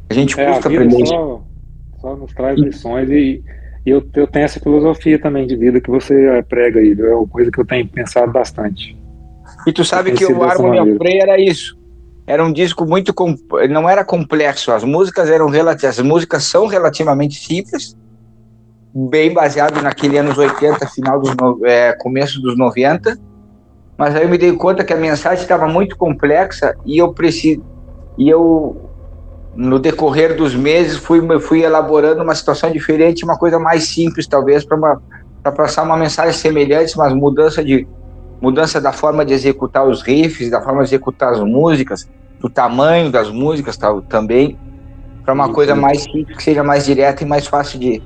S4: A gente
S2: É, a
S4: custa
S2: vida
S4: aprender isso.
S2: só, só nos traz lições e, e eu, eu tenho essa filosofia também de vida que você eh, prega aí, é uma coisa que eu tenho pensado bastante.
S4: E tu sabe que o of
S2: maneira.
S4: Play era isso. Era um disco muito não era complexo. As músicas eram as músicas são relativamente simples, bem baseado naquele anos 80, final dos no... é, começo dos 90. Mas aí eu me dei conta que a mensagem estava muito complexa e eu preciso e eu no decorrer dos meses fui fui elaborando uma situação diferente, uma coisa mais simples talvez para para passar uma mensagem semelhante, mas mudança de mudança da forma de executar os riffs, da forma de executar as músicas, do tamanho das músicas tal, também, para uma
S2: Sim,
S4: coisa mais simples, que seja mais direta e mais fácil de,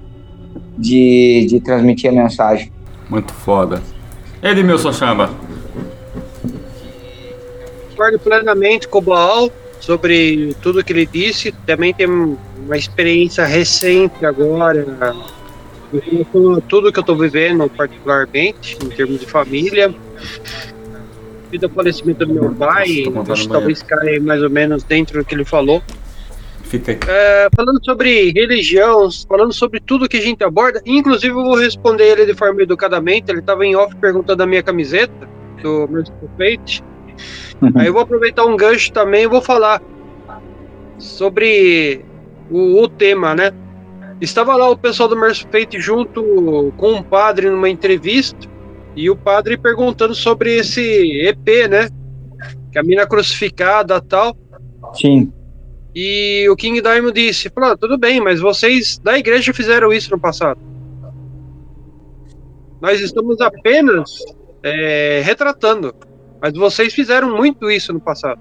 S4: de, de transmitir a mensagem.
S1: Muito foda. Edmilson Chamba.
S3: Concordo plenamente com o Baal sobre tudo que ele disse. Também tem uma experiência recente agora, com tudo que eu estou vivendo, particularmente, em termos de família. Devido ao falecimento do meu pai, acho que talvez caia mais ou menos dentro do que ele falou.
S1: Fica aí.
S3: É, falando sobre religião, falando sobre tudo que a gente aborda, inclusive eu vou responder ele de forma educadamente. Ele estava em off perguntando da minha camiseta, do Merciful Fate. Aí eu vou aproveitar um gancho também e vou falar sobre o, o tema, né? Estava lá o pessoal do Merciful Fate junto com um padre numa entrevista e o padre perguntando sobre esse EP, né? Que a mina crucificada tal.
S4: Sim.
S3: E o King Diamond disse: falou, "Ah, tudo bem, mas vocês da igreja fizeram isso no passado. Nós estamos apenas é, retratando, mas vocês fizeram muito isso no passado.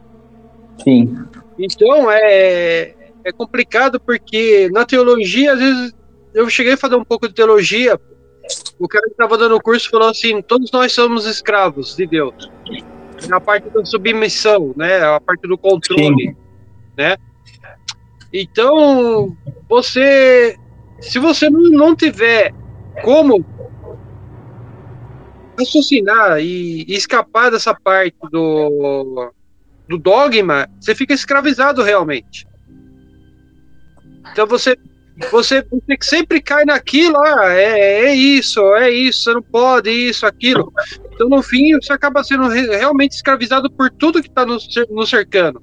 S4: Sim.
S3: Então é, é complicado porque na teologia, às vezes, eu cheguei a fazer um pouco de teologia. O cara que estava dando o curso falou assim: todos nós somos escravos de Deus. Na parte da submissão, né? A parte do controle, né? Então, você, se você não, não tiver como raciocinar e, e escapar dessa parte do, do dogma, você fica escravizado realmente. Então você, você, você sempre cai naquilo, ah, é, é isso, é isso, você não pode, isso, aquilo. Então no fim você acaba sendo re- realmente escravizado por tudo que está no, cer- no cercano.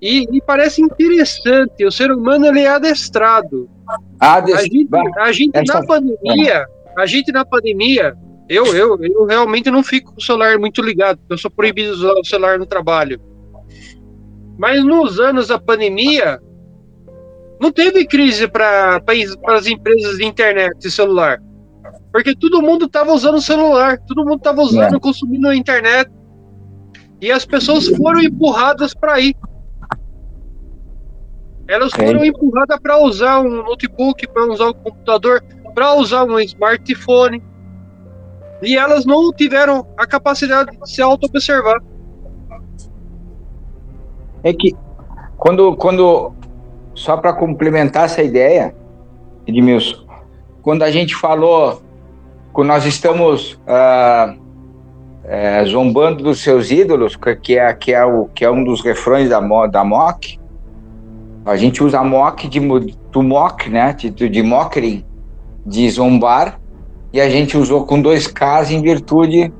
S3: E, e parece interessante, o ser humano ele é adestrado.
S4: Ah,
S3: A gente,
S4: bah,
S3: a gente
S4: essa-
S3: na pandemia, a gente na pandemia, eu, eu, eu realmente não fico com o celular muito ligado, eu sou proibido de usar o celular no trabalho. Mas nos anos da pandemia, não teve crise para as empresas de internet e celular. Porque todo mundo estava usando o celular, todo mundo estava usando, consumindo a internet. E as pessoas foram empurradas para aí. Elas foram empurradas para usar um notebook, para usar um computador, para usar um smartphone. E elas não tiveram a capacidade de se auto-observar.
S4: É que quando, quando só para complementar essa ideia, Edmilson, quando a gente falou, quando nós estamos ah, é, zombando dos seus ídolos, que é, que é, o, que é um dos refrões da, da mock, a gente usa mock de, do mock, né, de, de mockery, de zombar, e a gente usou com dois Ks em virtude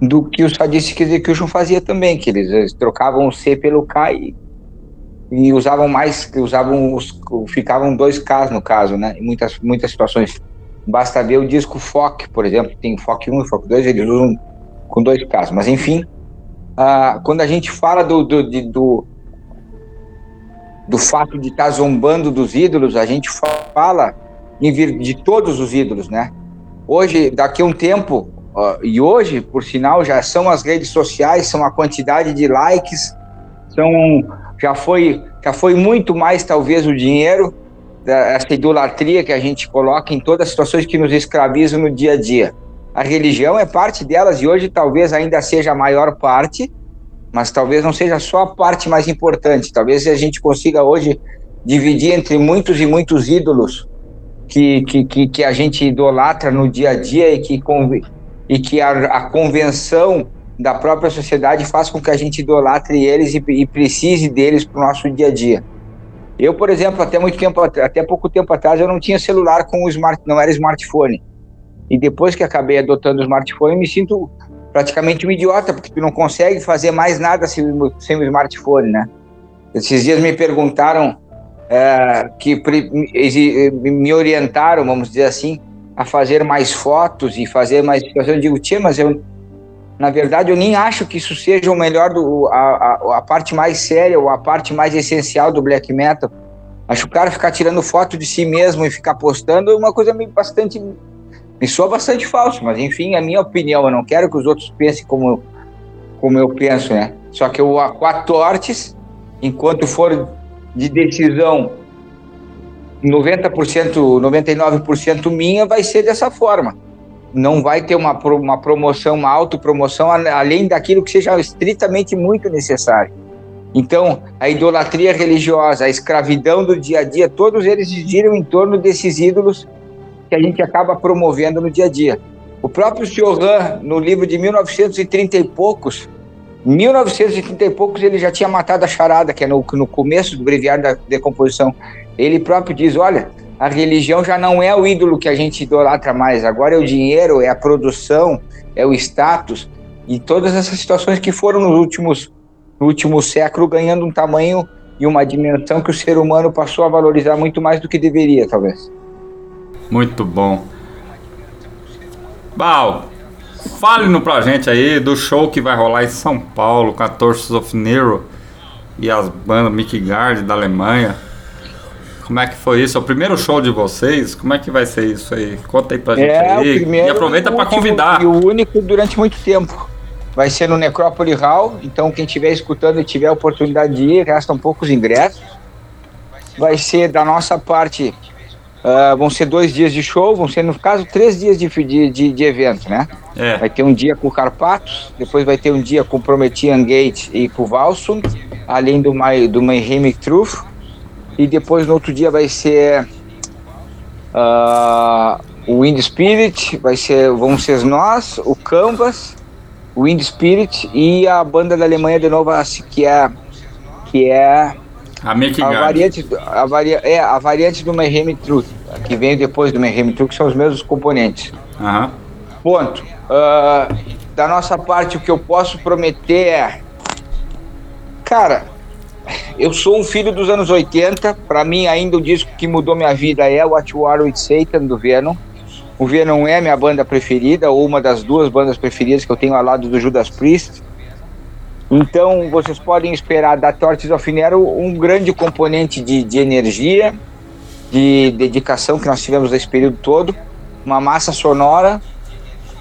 S4: do que o Sadistic Execution fazia também, que eles, eles trocavam o C pelo K e, e usavam mais, usavam os, ficavam dois Ks no caso, né, em muitas, muitas situações. Basta ver o disco FOC, por exemplo, tem FOC 1 e FOC 2, eles usam com dois Ks, mas enfim, ah, quando a gente fala do, do, de- do, do fato de estar zombando dos ídolos, a gente fala em vir- de todos os ídolos, né? Hoje, daqui a um tempo, ó, e hoje, por sinal, já são as redes sociais, são a quantidade de likes, são já foi já foi muito mais talvez o dinheiro essa idolatria que a gente coloca em todas as situações que nos escravizam no dia a dia. A religião é parte delas e hoje talvez ainda seja a maior parte, mas talvez não seja só a parte mais importante. Talvez a gente consiga hoje dividir entre muitos e muitos ídolos que, que, que, que a gente idolatra no dia a dia e que, e que a, a convenção da própria sociedade faz com que a gente idolatre eles e, e precise deles para o nosso dia a dia. Eu, por exemplo, até muito tempo, at- até pouco tempo atrás, eu não tinha celular com o smart, não era smartphone. E depois que acabei adotando o smartphone, me sinto praticamente um idiota, porque tu não consegue fazer mais nada sem, sem o smartphone, né? Esses dias me perguntaram é, que me orientaram, vamos dizer assim, a fazer mais fotos e fazer mais. Eu digo, tia, mas eu, na verdade, eu nem acho que isso seja o melhor, do, a, a, a parte mais séria ou a parte mais essencial do black metal. Acho que o cara ficar tirando foto de si mesmo e ficar postando é uma coisa meio bastante. Me soa bastante falso, mas enfim, é a minha opinião. Eu não quero que os outros pensem como, como eu penso, né? Só que o Aquatortes, enquanto for de decisão 90%, 99% minha, vai ser dessa forma. Não vai ter uma, uma promoção, uma autopromoção, além daquilo que seja estritamente muito necessário. Então, a idolatria religiosa, a escravidão do dia a dia, todos eles giram em torno desses ídolos que a gente acaba promovendo no dia a dia. O próprio Chioran, no livro de 1930 e poucos, 1930 e poucos ele já tinha matado a charada, que é no, no começo do breviário da decomposição. Ele próprio diz, olha, a religião já não é o ídolo que a gente idolatra mais, agora é o dinheiro, é a produção, é o status, e todas essas situações que foram nos últimos, no último século ganhando um tamanho e uma dimensão que o ser humano passou a valorizar muito mais do que deveria, talvez.
S1: Muito bom. Bal, fale-no pra gente aí do show que vai rolar em São Paulo com a Torches of Nero e as bandas Mickey Guard da Alemanha. Como é que foi isso? É o primeiro show de vocês? Como é que vai ser isso aí? Conta aí pra gente
S4: É,
S1: aí.
S4: primeiro
S1: e aproveita
S4: último,
S1: convidar.
S4: E o único durante muito tempo. Vai ser no Necrópole Hall, então quem estiver escutando e tiver a oportunidade de ir, restam poucos ingressos. Vai ser da nossa parte, ah, vão ser dois dias de show, vão ser, no caso, três dias de, de, de, evento, né?
S1: É.
S4: Vai ter um dia com o Carpatos, depois vai ter um dia com o Promethean Gate e com o Valsum, além do, My, do Mayhemic Truth. E depois no outro dia vai ser ah, o Wind Spirit, vai ser, vão ser nós, o Canvas, o Wind Spirit e a banda da Alemanha de novo, que é que é
S1: A
S4: a variante, a, varia, é, a variante do Mayhem Truth, que vem depois do Mayhem Truth, que são os mesmos componentes.
S1: Aham.
S4: Ponto. Ah, da nossa parte, o que eu posso prometer é. Cara, eu sou um filho dos anos 80. Para mim, ainda o disco que mudou minha vida é What You Are With Satan, do Venom. O Venom é minha banda preferida, ou uma das duas bandas preferidas que eu tenho ao lado do Judas Priest. Então, vocês podem esperar da Torches of Nero um grande componente de, de energia, de dedicação que nós tivemos nesse período todo, uma massa sonora,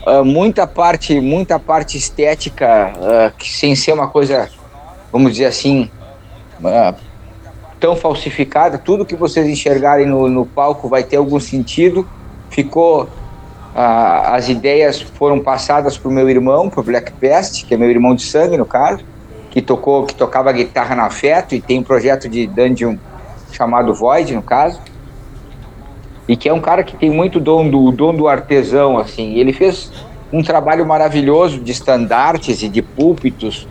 S4: ah, muita parte, muita parte estética, ah, que sem ser uma coisa, vamos dizer assim, tão falsificada. Tudo que vocês enxergarem no, no palco vai ter algum sentido. Ficou ah, as ideias foram passadas para o meu irmão, para o Black Pest, que é meu irmão de sangue no caso, que tocou, que tocava guitarra na Feto e tem um projeto de dungeon chamado Void no caso, e que é um cara que tem muito dom do dom do artesão assim. Ele fez um trabalho maravilhoso de estandartes e de púlpitos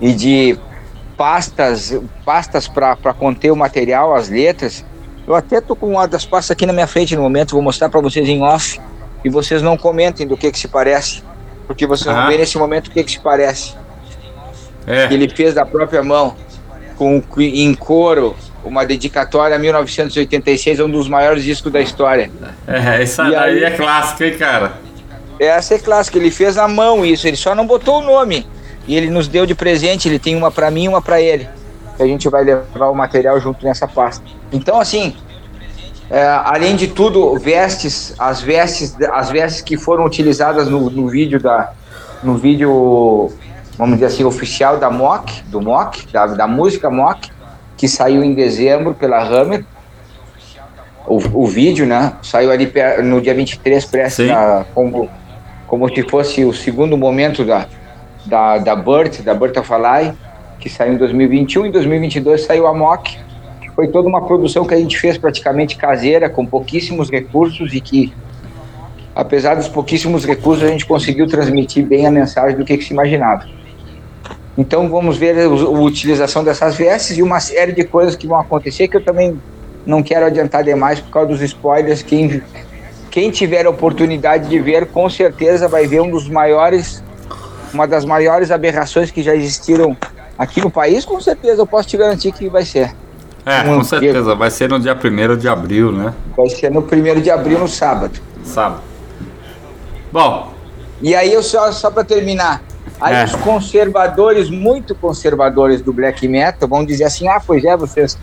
S4: e de pastas, pastas para conter o material, as letras. Eu até tô com uma das pastas aqui na minha frente no momento, vou mostrar para vocês em off e vocês não comentem do que que se parece, porque vocês vão
S1: Ah.
S4: ver nesse momento o que que se parece.
S1: É.
S4: Que ele fez da própria mão, com em couro, uma dedicatória a 1986, um dos maiores discos da história.
S1: É, isso
S4: E
S1: aí
S4: aí-
S1: é clássico, hein, cara?
S4: Essa é clássica, ele fez na mão isso, ele só não botou o nome. E ele nos deu de presente, ele tem uma pra mim e uma pra ele. A gente vai levar o material junto nessa pasta. Então, assim, é, além de tudo, vestes, as vestes, as vestes que foram utilizadas no, no vídeo da. No vídeo, vamos dizer assim, oficial da MOC, do MOC, da, da música MOC, que saiu em dezembro pela Hammer. O, o vídeo, né? Saiu ali no dia 23, prestes
S1: Sim.
S4: a, como, como se fosse o segundo momento da, da, da Birth, da Ally, que saiu em 2021. Em 2022 saiu a MOC, que foi toda uma produção que a gente fez praticamente caseira, com pouquíssimos recursos e que, apesar dos pouquíssimos recursos, a gente conseguiu transmitir bem a mensagem do que, que se imaginava. Então vamos ver a a utilização dessas vestes e uma série de coisas que vão acontecer que eu também não quero adiantar demais por causa dos spoilers. Quem, quem tiver a oportunidade de ver, com certeza vai ver um dos maiores, uma das maiores aberrações que já existiram aqui no país. Com certeza eu posso te garantir que vai ser.
S1: É,
S4: Um
S1: com certeza. Vai ser no dia 1 de abril, né?
S4: Vai ser no primeiro de abril, no sábado.
S1: Sábado. Bom,
S4: E aí eu só, só para terminar, aí
S1: É.
S4: os conservadores, muito conservadores do black metal, vão dizer assim, ah, pois é, vocês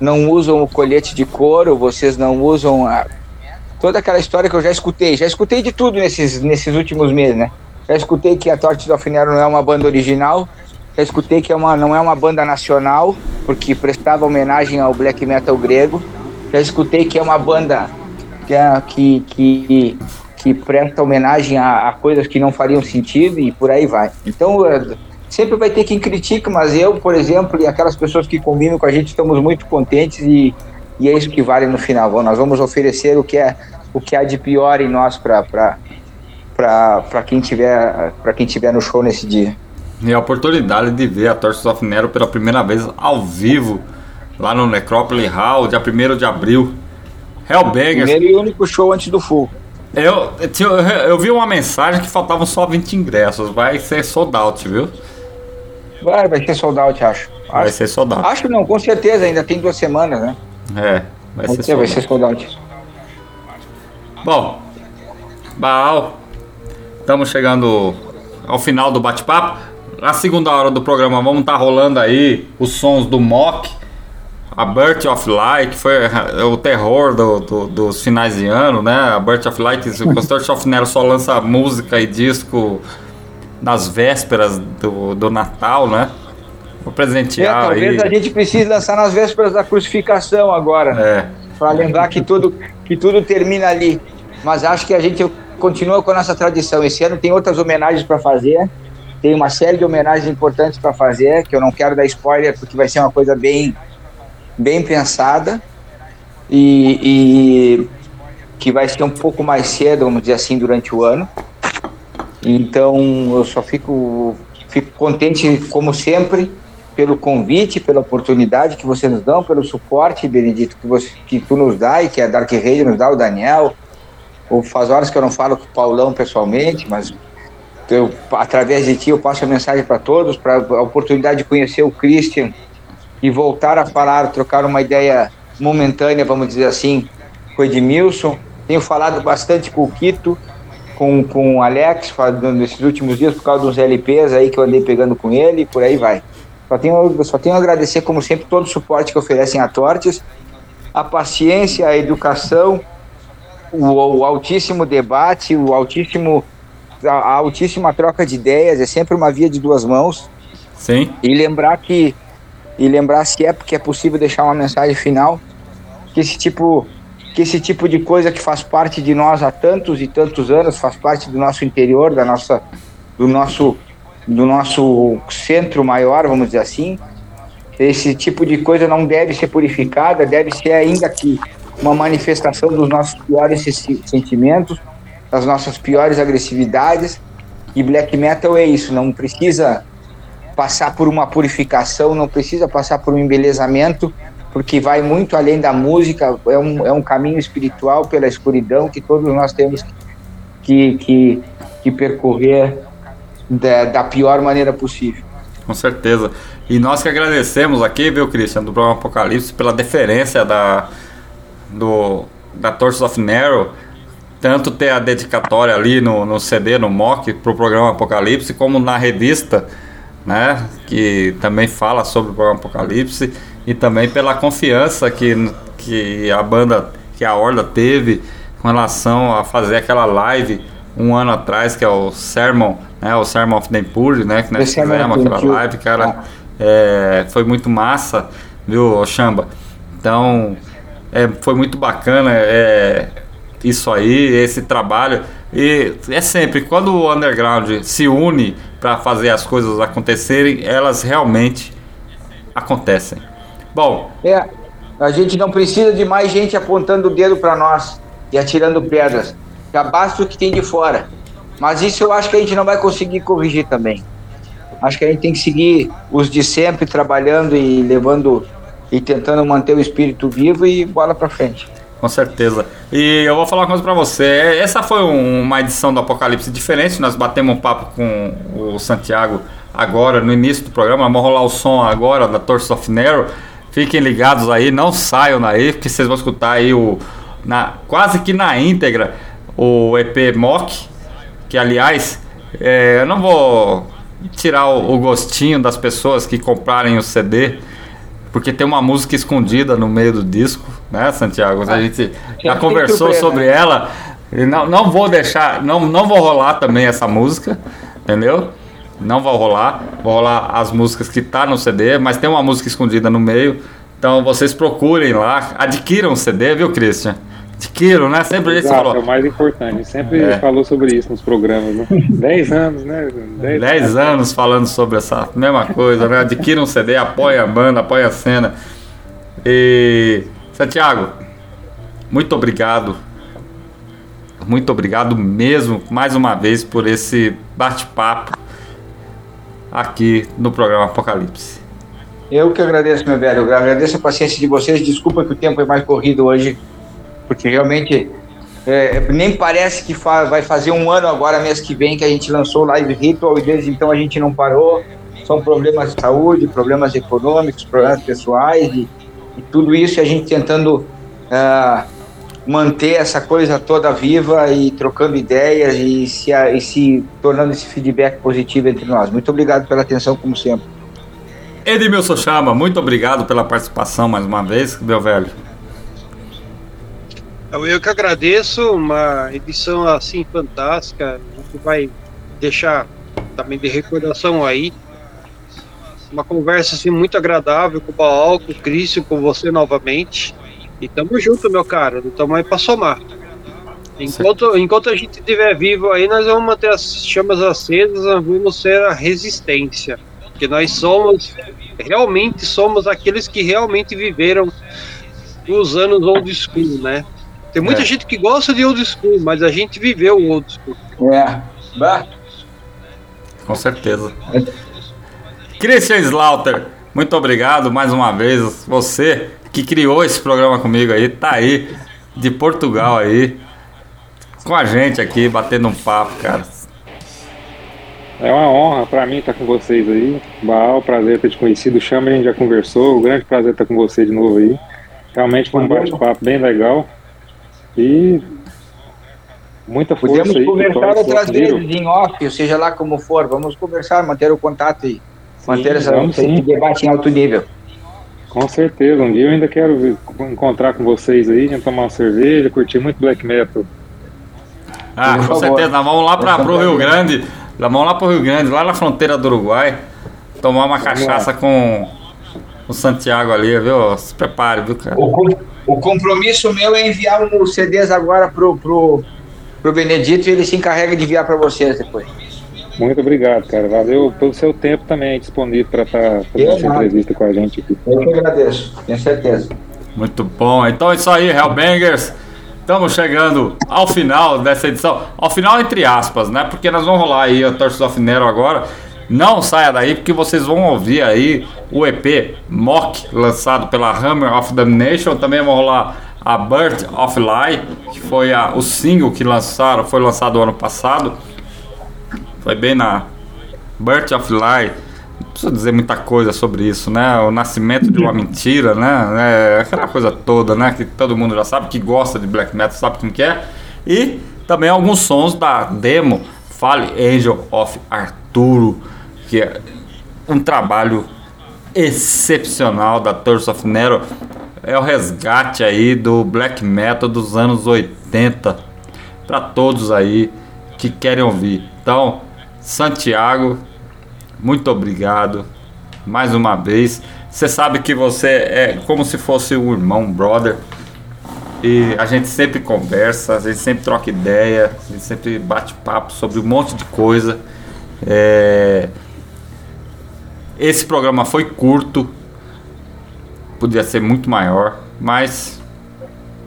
S4: não usam o colete de couro, vocês não usam a... toda aquela história que eu já escutei, já escutei de tudo nesses, nesses últimos meses, né? Já escutei que a Torte do Alfinero não é uma banda original, já escutei que é uma, não é uma banda nacional, porque prestava homenagem ao black metal grego, já escutei que é uma banda que, é- que, que, que presta homenagem a, a coisas que não fariam sentido e por aí vai. Então, eh, sempre vai ter quem critica, mas eu, por exemplo, e aquelas pessoas que convivem com a gente, estamos muito contentes e, e é isso que vale no final. Bom, Nós vamos oferecer o que, é, o que há de pior em nós para quem, tiver- pra quem tiver no show nesse dia.
S1: e a oportunidade de ver a Torches of Nero pela primeira vez ao vivo, lá no Necrópole Hall, dia 1 de abril. Hellbangers.
S4: Primeiro e único show antes do full.
S1: Eu, eu, eu vi uma mensagem que faltavam só 20 ingressos. Vai ser sold out, viu?
S4: Vai, vai ser sold out, acho.
S1: Vai
S4: Acho,
S1: ser sold out.
S4: acho não, com certeza, ainda tem duas semanas, né?
S1: É, vai
S4: Vai
S1: ser
S4: ser, vai
S1: sold
S4: ser
S1: out.
S4: sold out.
S1: Bom, Baal, estamos chegando ao final do bate-papo. Na segunda hora do programa vamos estar rolando aí os sons do Mock, a Birth of Light, que foi o terror do- do- dos finais de ano, né? A Birth of Light, o Pastor of Nero só lança música e disco nas vésperas do, do Natal, né? Vou
S4: É,
S1: presentear
S4: talvez
S1: aí.
S4: a gente precise lançar nas vésperas da crucificação agora,
S1: É,
S4: para lembrar que tudo, que tudo termina ali. Mas acho que a gente continua com a nossa tradição. Esse ano tem outras homenagens para fazer, tem uma série de homenagens importantes para fazer, que eu não quero dar spoiler, porque vai ser uma coisa bem, bem pensada e, e que vai ser um pouco mais cedo, vamos dizer assim, durante o ano. Então eu só fico, fico contente, como sempre, pelo convite, pela oportunidade que vocês nos dão, pelo suporte, Benedito, que, você, que tu nos dá e que a Dark Rede nos dá, o Daniel. Faz horas que eu não falo com o Paulão pessoalmente, mas eu, através de ti eu passo a mensagem para todos, para a oportunidade de conhecer o Christian e voltar a falar, trocar uma ideia momentânea, vamos dizer assim, com o Edmilson. Tenho falado bastante com o Quito, com, com o Alex, nesses últimos dias, por causa dos LPs aí que eu andei pegando com ele por aí vai. Só tenho, só tenho a agradecer, como sempre, todo o suporte que oferecem a Tortes, a paciência, a educação, o, o altíssimo debate, o altíssimo, a, a altíssima troca de ideias, é sempre uma via de duas mãos.
S1: sim.
S4: E lembrar que e lembrar se é porque é possível deixar uma mensagem final que esse tipo que esse tipo de coisa que faz parte de nós há tantos e tantos anos, faz parte do nosso interior, da nossa do nosso do nosso centro maior, vamos dizer assim. Esse tipo de coisa não deve ser purificada, deve ser ainda que uma manifestação dos nossos piores se- sentimentos, das nossas piores agressividades. E black metal é isso, não precisa passar por uma purificação, não precisa passar por um embelezamento, porque vai muito além da música, é um, é um caminho espiritual pela escuridão que todos nós temos que, que, que percorrer da, da pior maneira possível.
S1: Com certeza. E nós que agradecemos aqui, viu, Christian, do programa Apocalipse, pela deferência da, do, da Torches of Narrow, tanto ter a dedicatória ali no, no CD, no mock, pro programa Apocalipse, como na revista, né, que também fala sobre o programa Apocalipse, e também pela confiança que, que a banda, que a Horda teve com relação a fazer aquela live um ano atrás, que é o Sermon, né, o Sermon of the Impure, né, que nós fizemos aquela live, cara, é, foi muito massa, viu, Chamba? Então, é, foi muito bacana é, isso aí, esse trabalho. E é sempre, quando o underground se une para fazer as coisas acontecerem, elas realmente acontecem. Bom,
S4: É, a gente não precisa de mais gente apontando o dedo para nós e atirando pedras. Já basta o que tem de fora. Mas isso eu acho que a gente não vai conseguir corrigir também. Acho que a gente tem que seguir os de sempre trabalhando e levando e tentando manter o espírito vivo e bola para frente.
S1: Com certeza. E eu vou falar uma coisa pra você. Essa foi um- uma edição do Apocalipse diferente. Nós batemos um papo com o Santiago agora, no início do programa. Vamos rolar o som agora da Torso of Nero. Fiquem ligados aí, não saiam daí, porque vocês vão escutar aí o. Na, quase que na íntegra o EP Mock. Que aliás, é, eu não vou tirar o, o gostinho das pessoas que comprarem o CD. Porque tem uma música escondida no meio do disco, né, Santiago? A gente já
S4: tem
S1: conversou sobre
S4: né?
S1: ela. E não, não vou deixar, não, não vou rolar também essa música, entendeu? Não vou rolar. Vou rolar as músicas que tá no CD, mas tem uma música escondida no meio. Então vocês procurem lá, adquiram o CD, viu, Christian? Adquiram, né? Sempre a gente
S2: Exato, é
S1: falou.
S2: o mais importante. Sempre
S1: É.
S2: falou sobre isso nos programas. Né? Dez anos, né?
S1: 10 anos falando sobre essa mesma coisa, né? Adquira um CD, apoia a banda, apoia a cena. E. Santiago, muito obrigado. Muito obrigado mesmo, mais uma vez, por esse bate-papo aqui no programa Apocalipse.
S4: Eu que agradeço, meu velho. Eu agradeço a paciência de vocês. Desculpa que o tempo é mais corrido hoje, porque realmente é, nem parece que fa- vai fazer um ano agora, mês que vem, que a gente lançou o Live Ritual e desde então a gente não parou. São problemas de saúde, problemas econômicos, problemas pessoais e, e tudo isso e a gente tentando ah, manter essa coisa toda viva e trocando ideias e se, e se tornando esse feedback positivo entre nós. Muito obrigado pela atenção, como sempre.
S1: Edmilson Chama, muito obrigado pela participação mais uma vez, meu velho.
S3: Eu que agradeço, uma edição assim fantástica. A gente vai deixar também de recordação aí. Uma conversa assim muito agradável com o Baal, com o Crício, com você novamente. E tamo junto, meu cara. Não tamo aí pra somar. Enquanto, enquanto a gente estiver vivo aí, nós vamos manter as chamas acesas, nós vamos ser a resistência. Porque nós somos, realmente somos aqueles que realmente viveram os anos old school, né? Tem muita
S1: É.
S3: gente que gosta de old school, mas a gente viveu o old school.
S4: É. Bah.
S1: Com certeza. Christian Slaughter, muito obrigado mais uma vez. Você que criou esse programa comigo aí, tá aí, de Portugal aí, com a gente aqui, batendo um papo, cara.
S2: É uma honra pra mim estar com vocês aí. Baal, prazer ter te conhecido. Chama, a gente já conversou. Um grande prazer estar com você de novo aí. Realmente foi um bate-papo bem legal. E muita força
S4: Podemos
S2: aí.
S4: conversar outras vezes em off, ou seja lá como for. Vamos conversar, manter o contato e manter essa,
S2: vamos
S4: esse
S2: sim.
S4: debate em alto nível.
S2: Com certeza. Um dia eu ainda quero encontrar com vocês aí, gente tomar uma cerveja, curtir muito black metal.
S1: Ah, com
S4: favor.
S1: certeza, nós vamos lá para
S4: favor.
S1: Rio Grande, nós vamos lá pro Rio Grande, lá na fronteira do Uruguai, tomar uma cachaça com o Santiago ali, viu? Se prepare, viu, cara?
S4: O, com- o compromisso meu é enviar os CDs agora pro, pro, pro Benedito e ele se encarrega de enviar para vocês depois.
S2: Muito obrigado, cara. Valeu pelo seu tempo também disponível para estar fazendo essa entrevista com a gente aqui.
S4: Eu que agradeço, tenho certeza.
S1: Muito bom. Então é isso aí, Hellbangers. Estamos chegando ao final dessa edição. Ao final, entre aspas, né? Porque nós vamos rolar aí a Torches of Nero agora. Não saia daí, porque vocês vão ouvir aí o EP Mock, lançado pela Hammer of Damnation. Também vão rolar a Birth of Lie, que foi a- o single que lançaram, foi lançado ano passado. Foi bem na Birth of Lie. Não preciso dizer muita coisa sobre isso, né? O nascimento de uma mentira, né? É aquela coisa toda, né? Que todo mundo já sabe, que gosta de black metal, sabe como que é. E também alguns sons da demo Fale Angel of Arturo, que é um trabalho excepcional da Torso of Nero. É o resgate aí do black metal dos anos 80 para todos aí que querem ouvir. Então, Santiago, muito obrigado mais uma vez. Você sabe que você é como se fosse um irmão, um brother. E a gente sempre conversa, a gente sempre troca ideia, a gente sempre bate papo sobre um monte de coisa. É, Esse programa foi curto, podia ser muito maior, mas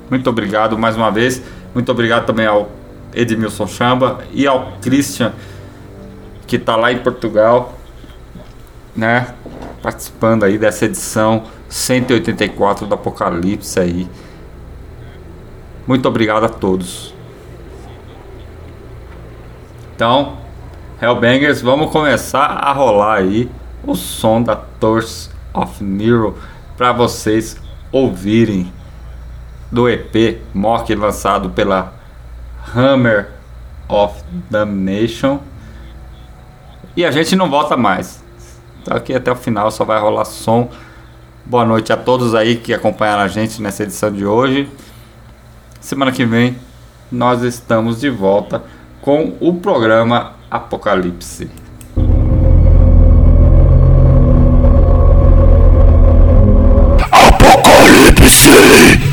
S1: muito obrigado mais uma vez. Muito obrigado também ao Edmilson Chamba e ao Christian, que está lá em Portugal, né? Participando aí dessa edição 184 do Apocalipse aí. Muito obrigado a todos. Então, Hellbangers, vamos começar a rolar aí o som da Torch of Nero para vocês ouvirem do EP Mock lançado pela Hammer of Damnation. E a gente não volta mais. Então aqui até o final só vai rolar som. Boa noite a todos aí que acompanharam a gente nessa edição de hoje. Semana que vem nós estamos de volta com o programa Apocalipse.
S6: 死。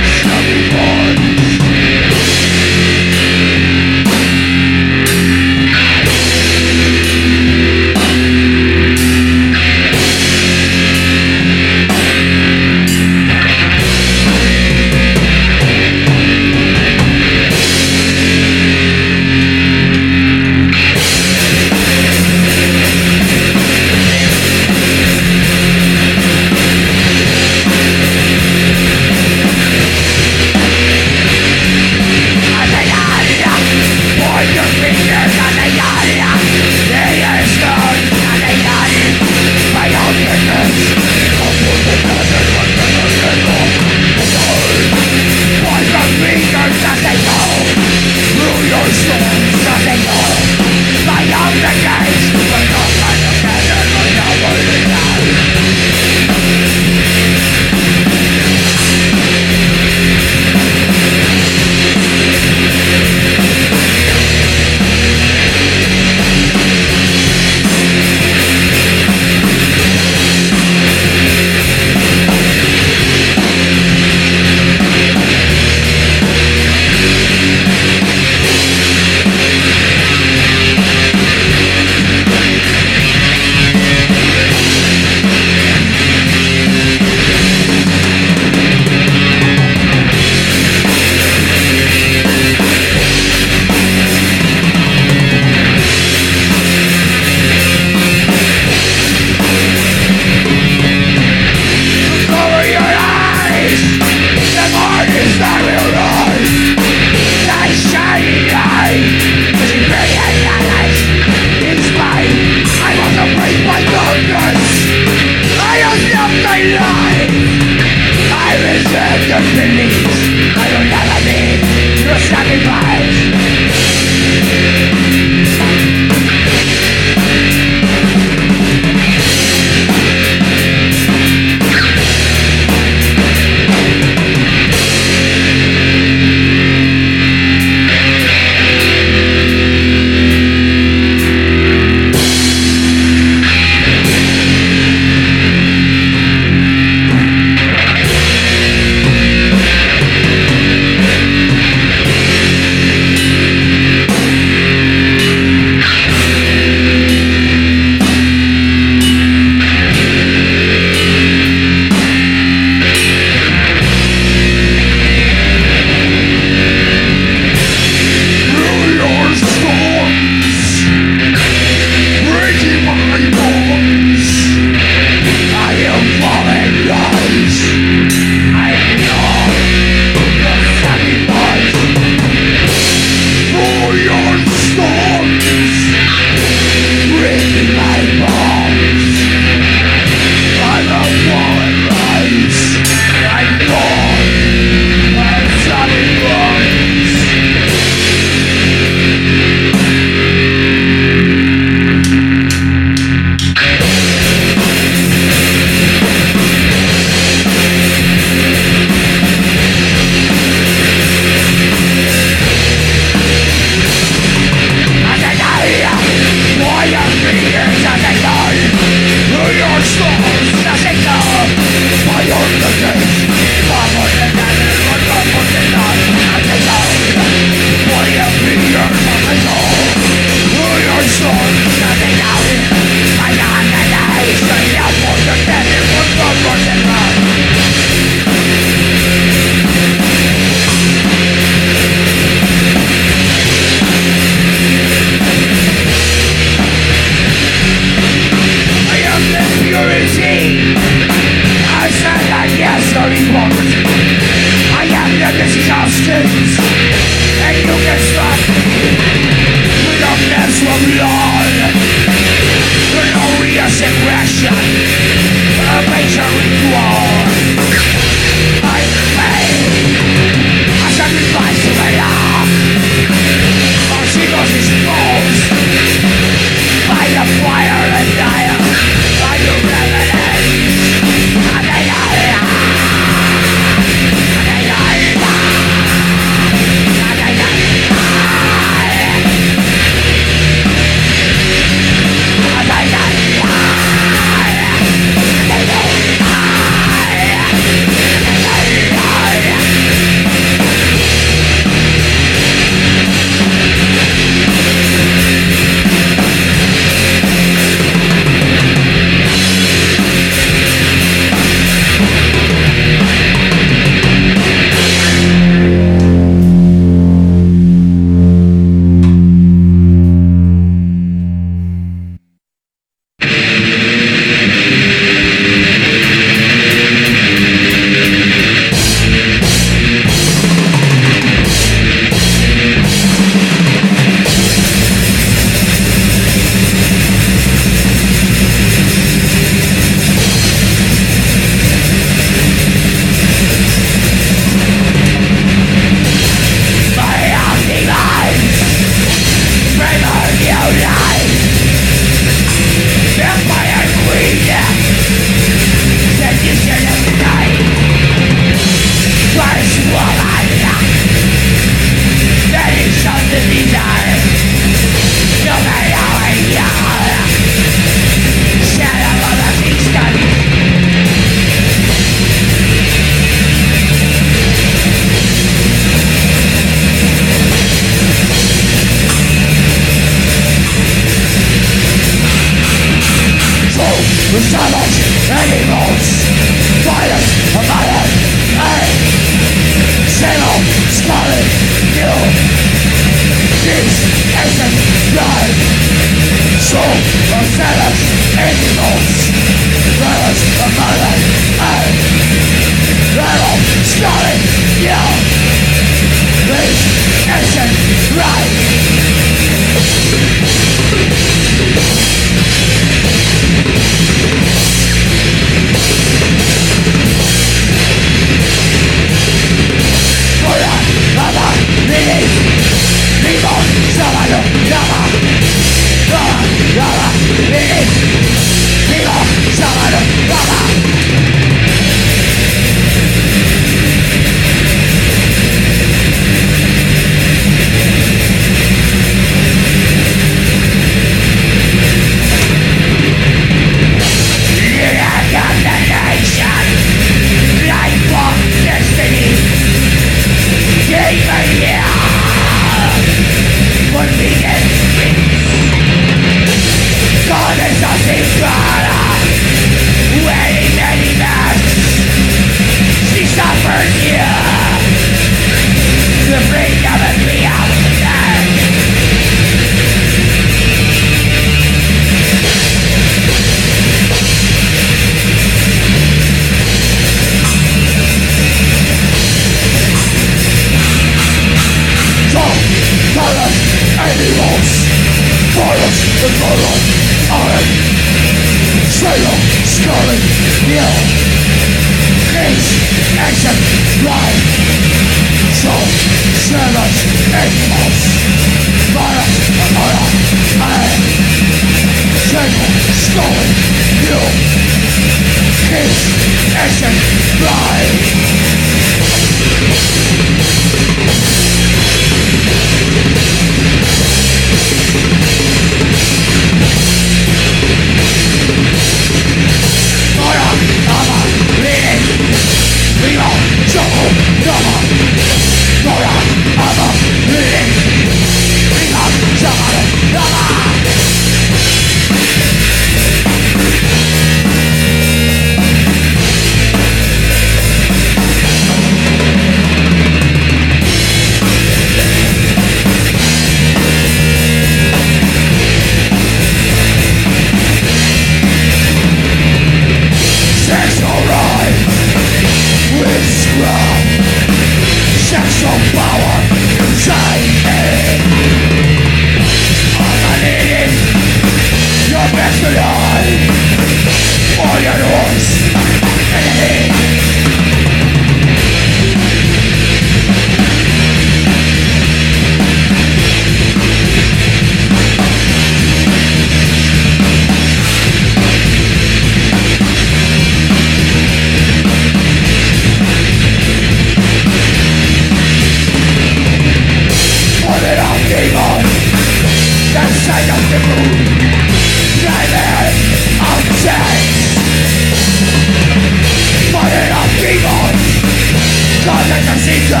S6: Cause it's a secret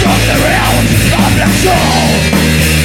S6: From the realm of the soul